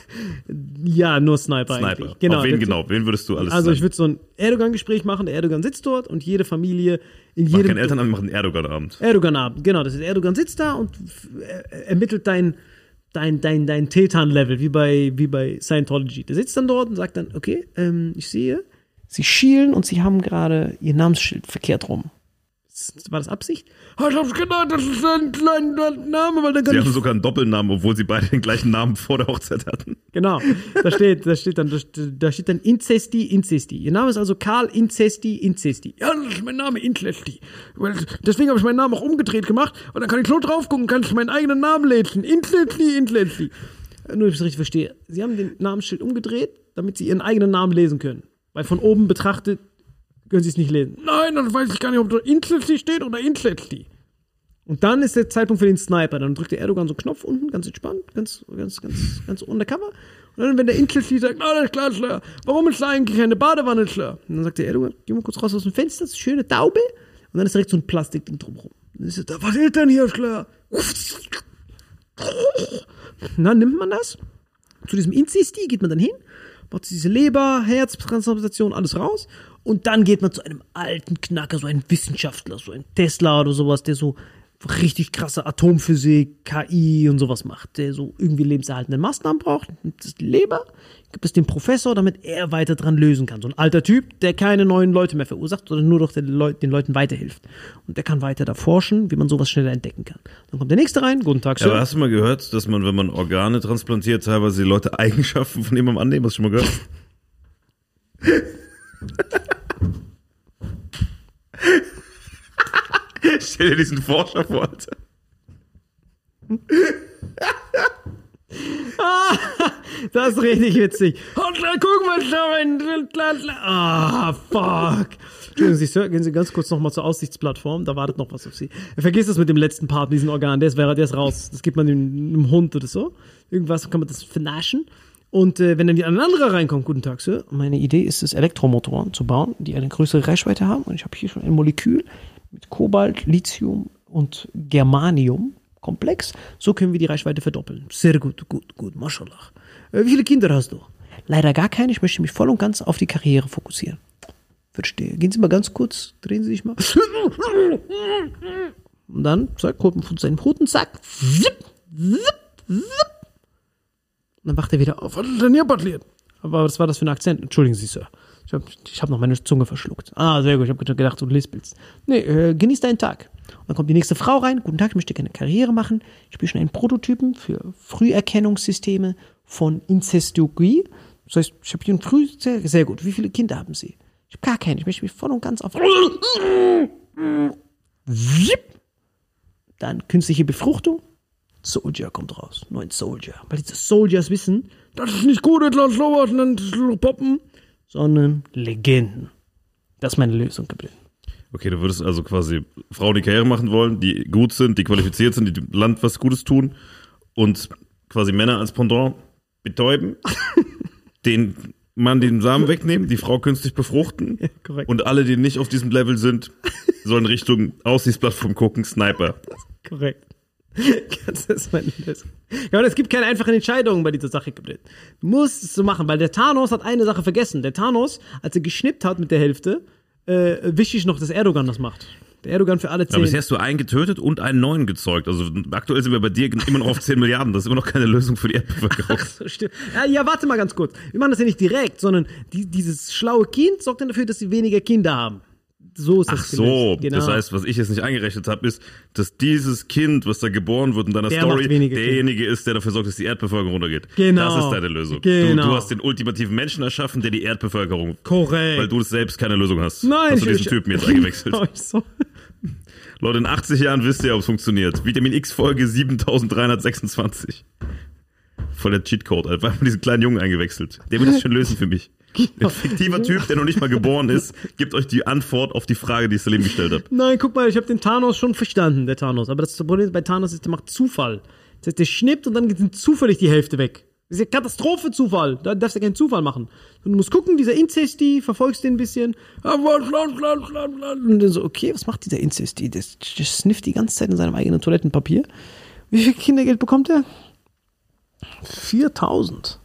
Ja, nur Sniper, Sniper. eigentlich. Genau. Auf wen genau? Wen würdest du alles Also ich würde so ein Erdogan-Gespräch machen, der Erdogan sitzt dort und jede Familie in Mach jedem keinen Elternabend, mach einen Erdogan-Abend. Erdogan-Abend, genau, das ist Erdogan sitzt da und er- ermittelt dein, dein, dein, dein Tetan-Level, wie bei, wie bei Scientology. Der sitzt dann dort und sagt dann, okay, ähm, ich sehe, Sie schielen und Sie haben gerade Ihr Namensschild verkehrt rum. War das Absicht? Ah, Ich hab's gedacht, das ist ein kleiner Name, weil dann kann Sie haben sogar einen Doppelnamen, obwohl sie beide den gleichen Namen vor der Hochzeit hatten. Genau, da steht, da steht dann, da steht dann Incesti, Incesti. Ihr Name ist also Karl Incesti, Incesti. Ja, das ist mein Name, Incesti. Weil- Deswegen habe ich meinen Namen auch umgedreht gemacht und dann kann ich so drauf gucken, kann ich meinen eigenen Namen lesen. Incesti, Incesti. Nur, dass ich es richtig verstehe. Sie haben den Namensschild umgedreht, damit Sie Ihren eigenen Namen lesen können. Weil von oben betrachtet können Sie es nicht lesen. Nein, dann weiß ich gar nicht, ob da Incesti steht oder Incesti. Und dann ist der Zeitpunkt für den Sniper. Dann drückt der Erdogan so einen Knopf unten, ganz entspannt, ganz, ganz, ganz, ganz undercover. Und dann, wenn der Incesti sagt, na, das ist klar, Schlör. Warum ist da eigentlich eine Badewanne, Schlör? Und dann sagt der Erdogan, geh mal kurz raus aus dem Fenster, das ist eine schöne Taube. Und dann ist direkt so ein Plastikding drumherum. Dann ist da, was ist denn hier, Schlör? Dann nimmt man das. Zu diesem Inzisti geht man dann hin, macht diese Leber, Herztransplantation, alles raus. Und dann geht man zu einem alten Knacker, so ein Wissenschaftler, so ein Tesla oder sowas, der so richtig krasse Atomphysik, KI und sowas macht, der so irgendwie lebenserhaltende Maßnahmen braucht, nimmt das die Leber, gibt es dem Professor, damit er weiter dran lösen kann. So ein alter Typ, der keine neuen Leute mehr verursacht, sondern nur doch den, Leu den Leuten weiterhilft. Und der kann weiter da forschen, wie man sowas schneller entdecken kann. Dann kommt der nächste rein, guten Tag, Ja, Sir. aber hast du mal gehört, dass man, wenn man Organe transplantiert, teilweise die Leute <laughs> Eigenschaften von jemandem annehmen? Hast du schon mal gehört? <laughs> <laughs> Stell dir diesen Forscher vor, Alter. <laughs> Das ist richtig witzig. Und dann gucken. Ah, fuck. Entschuldigen Sie, Sir, gehen Sie ganz kurz nochmal zur Aussichtsplattform. Da wartet noch was auf Sie. Vergiss das mit dem letzten Part, diesen Organ. Der ist, der ist raus. Das gibt man einem Hund oder so. Irgendwas kann man das vernaschen. Und äh, wenn dann ein anderer reinkommt, guten Tag, Sir. Meine Idee ist es, Elektromotoren zu bauen, die eine größere Reichweite haben. Und ich habe hier schon ein Molekül mit Kobalt, Lithium und Germanium. Komplex. So können wir die Reichweite verdoppeln. Sehr gut, gut, gut. Mashallah. Äh, wie viele Kinder hast du? Leider gar keine. Ich möchte mich voll und ganz auf die Karriere fokussieren. Verstehe. Gehen Sie mal ganz kurz, drehen Sie sich mal. Und dann, zack, holt man von seinem Hodensack. Zip, zip, zip. Dann wacht er wieder auf. Was ist denn hier passiert? Aber was war das für ein Akzent? Entschuldigen Sie, Sir. Ich habe hab noch meine Zunge verschluckt. Ah, sehr gut. Ich habe gedacht, du lispelst. Nee, äh, genieß deinen Tag. Und dann kommt die nächste Frau rein. Guten Tag, ich möchte gerne Karriere machen. Ich bin schon einen Prototypen für Früherkennungssysteme von Inzestologie. Das heißt, ich habe hier ein Früh... Sehr, sehr gut. Wie viele Kinder haben Sie? Ich habe gar keine. Ich möchte mich voll und ganz auf... Dann künstliche Befruchtung. Soldier kommt raus. Neuen Soldier. Weil diese Soldiers wissen, das ist nicht gut, und dann poppen, sondern Legenden. Das ist meine Lösung geblieben. Okay, du würdest also quasi Frauen, die Karriere machen wollen, die gut sind, die qualifiziert sind, die dem Land was Gutes tun und quasi Männer als Pendant betäuben, <laughs> den Mann den Samen wegnehmen, die Frau künstlich befruchten korrekt. und alle, die nicht auf diesem Level sind, sollen Richtung Aussichtsplattform gucken, Sniper. <laughs> Korrekt. <laughs> Das ist meine Lösung. Ja, und es gibt keine einfachen Entscheidungen bei dieser Sache. Du musst es so machen, weil der Thanos hat eine Sache vergessen. Der Thanos, als er geschnippt hat mit der Hälfte, äh, wichtig noch, dass Erdogan das macht. Der Erdogan für alle Aber zehn. bisher hast du einen getötet und einen neuen gezeugt. Also aktuell sind wir bei dir immer noch auf 10 Milliarden. Das ist immer noch keine Lösung für die Erdbevölkerung. So, stimmt. Ja, ja, warte mal ganz kurz. Wir machen das ja nicht direkt, sondern die, dieses schlaue Kind sorgt dann dafür, dass sie weniger Kinder haben. So ist das Ach so. Genau. das heißt, was ich jetzt nicht eingerechnet habe, ist, dass dieses Kind, was da geboren wird in deiner Der Story, derjenige ist, der dafür sorgt, dass die Erdbevölkerung runtergeht. Genau. Das ist deine Lösung. Genau. Du, du hast den ultimativen Menschen erschaffen, der die Erdbevölkerung, Korrekt. weil du selbst keine Lösung hast. Nein, hast du diesen ich- Typen jetzt <laughs> eingewechselt. Genau, ich so. Leute, in 80 Jahren wisst ihr, ob es funktioniert. Vitamin X Folge 7326. Voll der Cheatcode, Alter. Einfach diesen kleinen Jungen eingewechselt. Der wird das schon lösen für mich. <laughs> Ein fiktiver Typ, der noch nicht mal geboren ist, gibt euch die Antwort auf die Frage, die Salim gestellt hat. Nein, guck mal, ich habe den Thanos schon verstanden, der Thanos. Aber das Problem bei Thanos ist, der macht Zufall. Das heißt, der schnippt und dann geht zufällig die Hälfte weg. Das ist ja Katastrophe Zufall. Da darfst du keinen Zufall machen. Du musst gucken, dieser Inzesti, verfolgst den ein bisschen. Und dann so, okay, was macht dieser Inzesti? Der, der snifft die ganze Zeit in seinem eigenen Toilettenpapier. Wie viel Kindergeld bekommt er? 4000.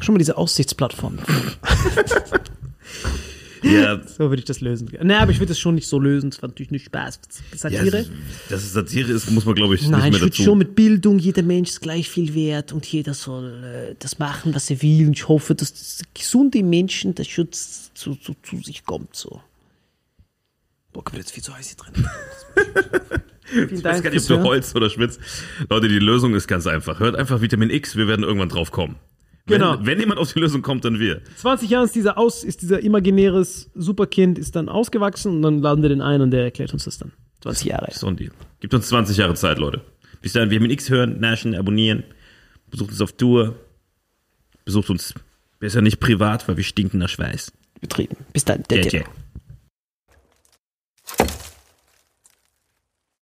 Schon mal diese Aussichtsplattform. <laughs> Ja, So würde ich das lösen. Naja, aber ich würde das schon nicht so lösen. Das war natürlich nicht Spaß. ja Satire. dass es Satire ist, muss man, glaube ich, Nein, nicht ich mehr würde dazu. schon mit Bildung, jeder Mensch ist gleich viel wert und jeder soll äh, das machen, was er will. Und ich hoffe, dass das gesunde Menschen der Schutz zu, zu, zu sich kommt. So. Boah, kommt jetzt viel zu heiß hier drin. <laughs> Vielen ich weiß Dank gar nicht, ob du. Holz oder schwitzt. Leute, die Lösung ist ganz einfach. Hört einfach Vitamin X, wir werden irgendwann drauf kommen. Wenn, Genau. wenn jemand auf die Lösung kommt, dann wir. 20 Jahre ist dieser, aus, ist dieser imaginäres Superkind ist dann ausgewachsen und dann laden wir den ein und der erklärt uns das dann. 20 Jahre. So ein Deal. Gibt uns 20 Jahre Zeit, Leute. Bis dahin, Vitamin X hören, naschen, abonnieren. Besucht uns auf Tour. Besucht uns besser nicht privat, weil wir stinken nach Schweiß. Betrieben. Bis dann. Der, der. ja.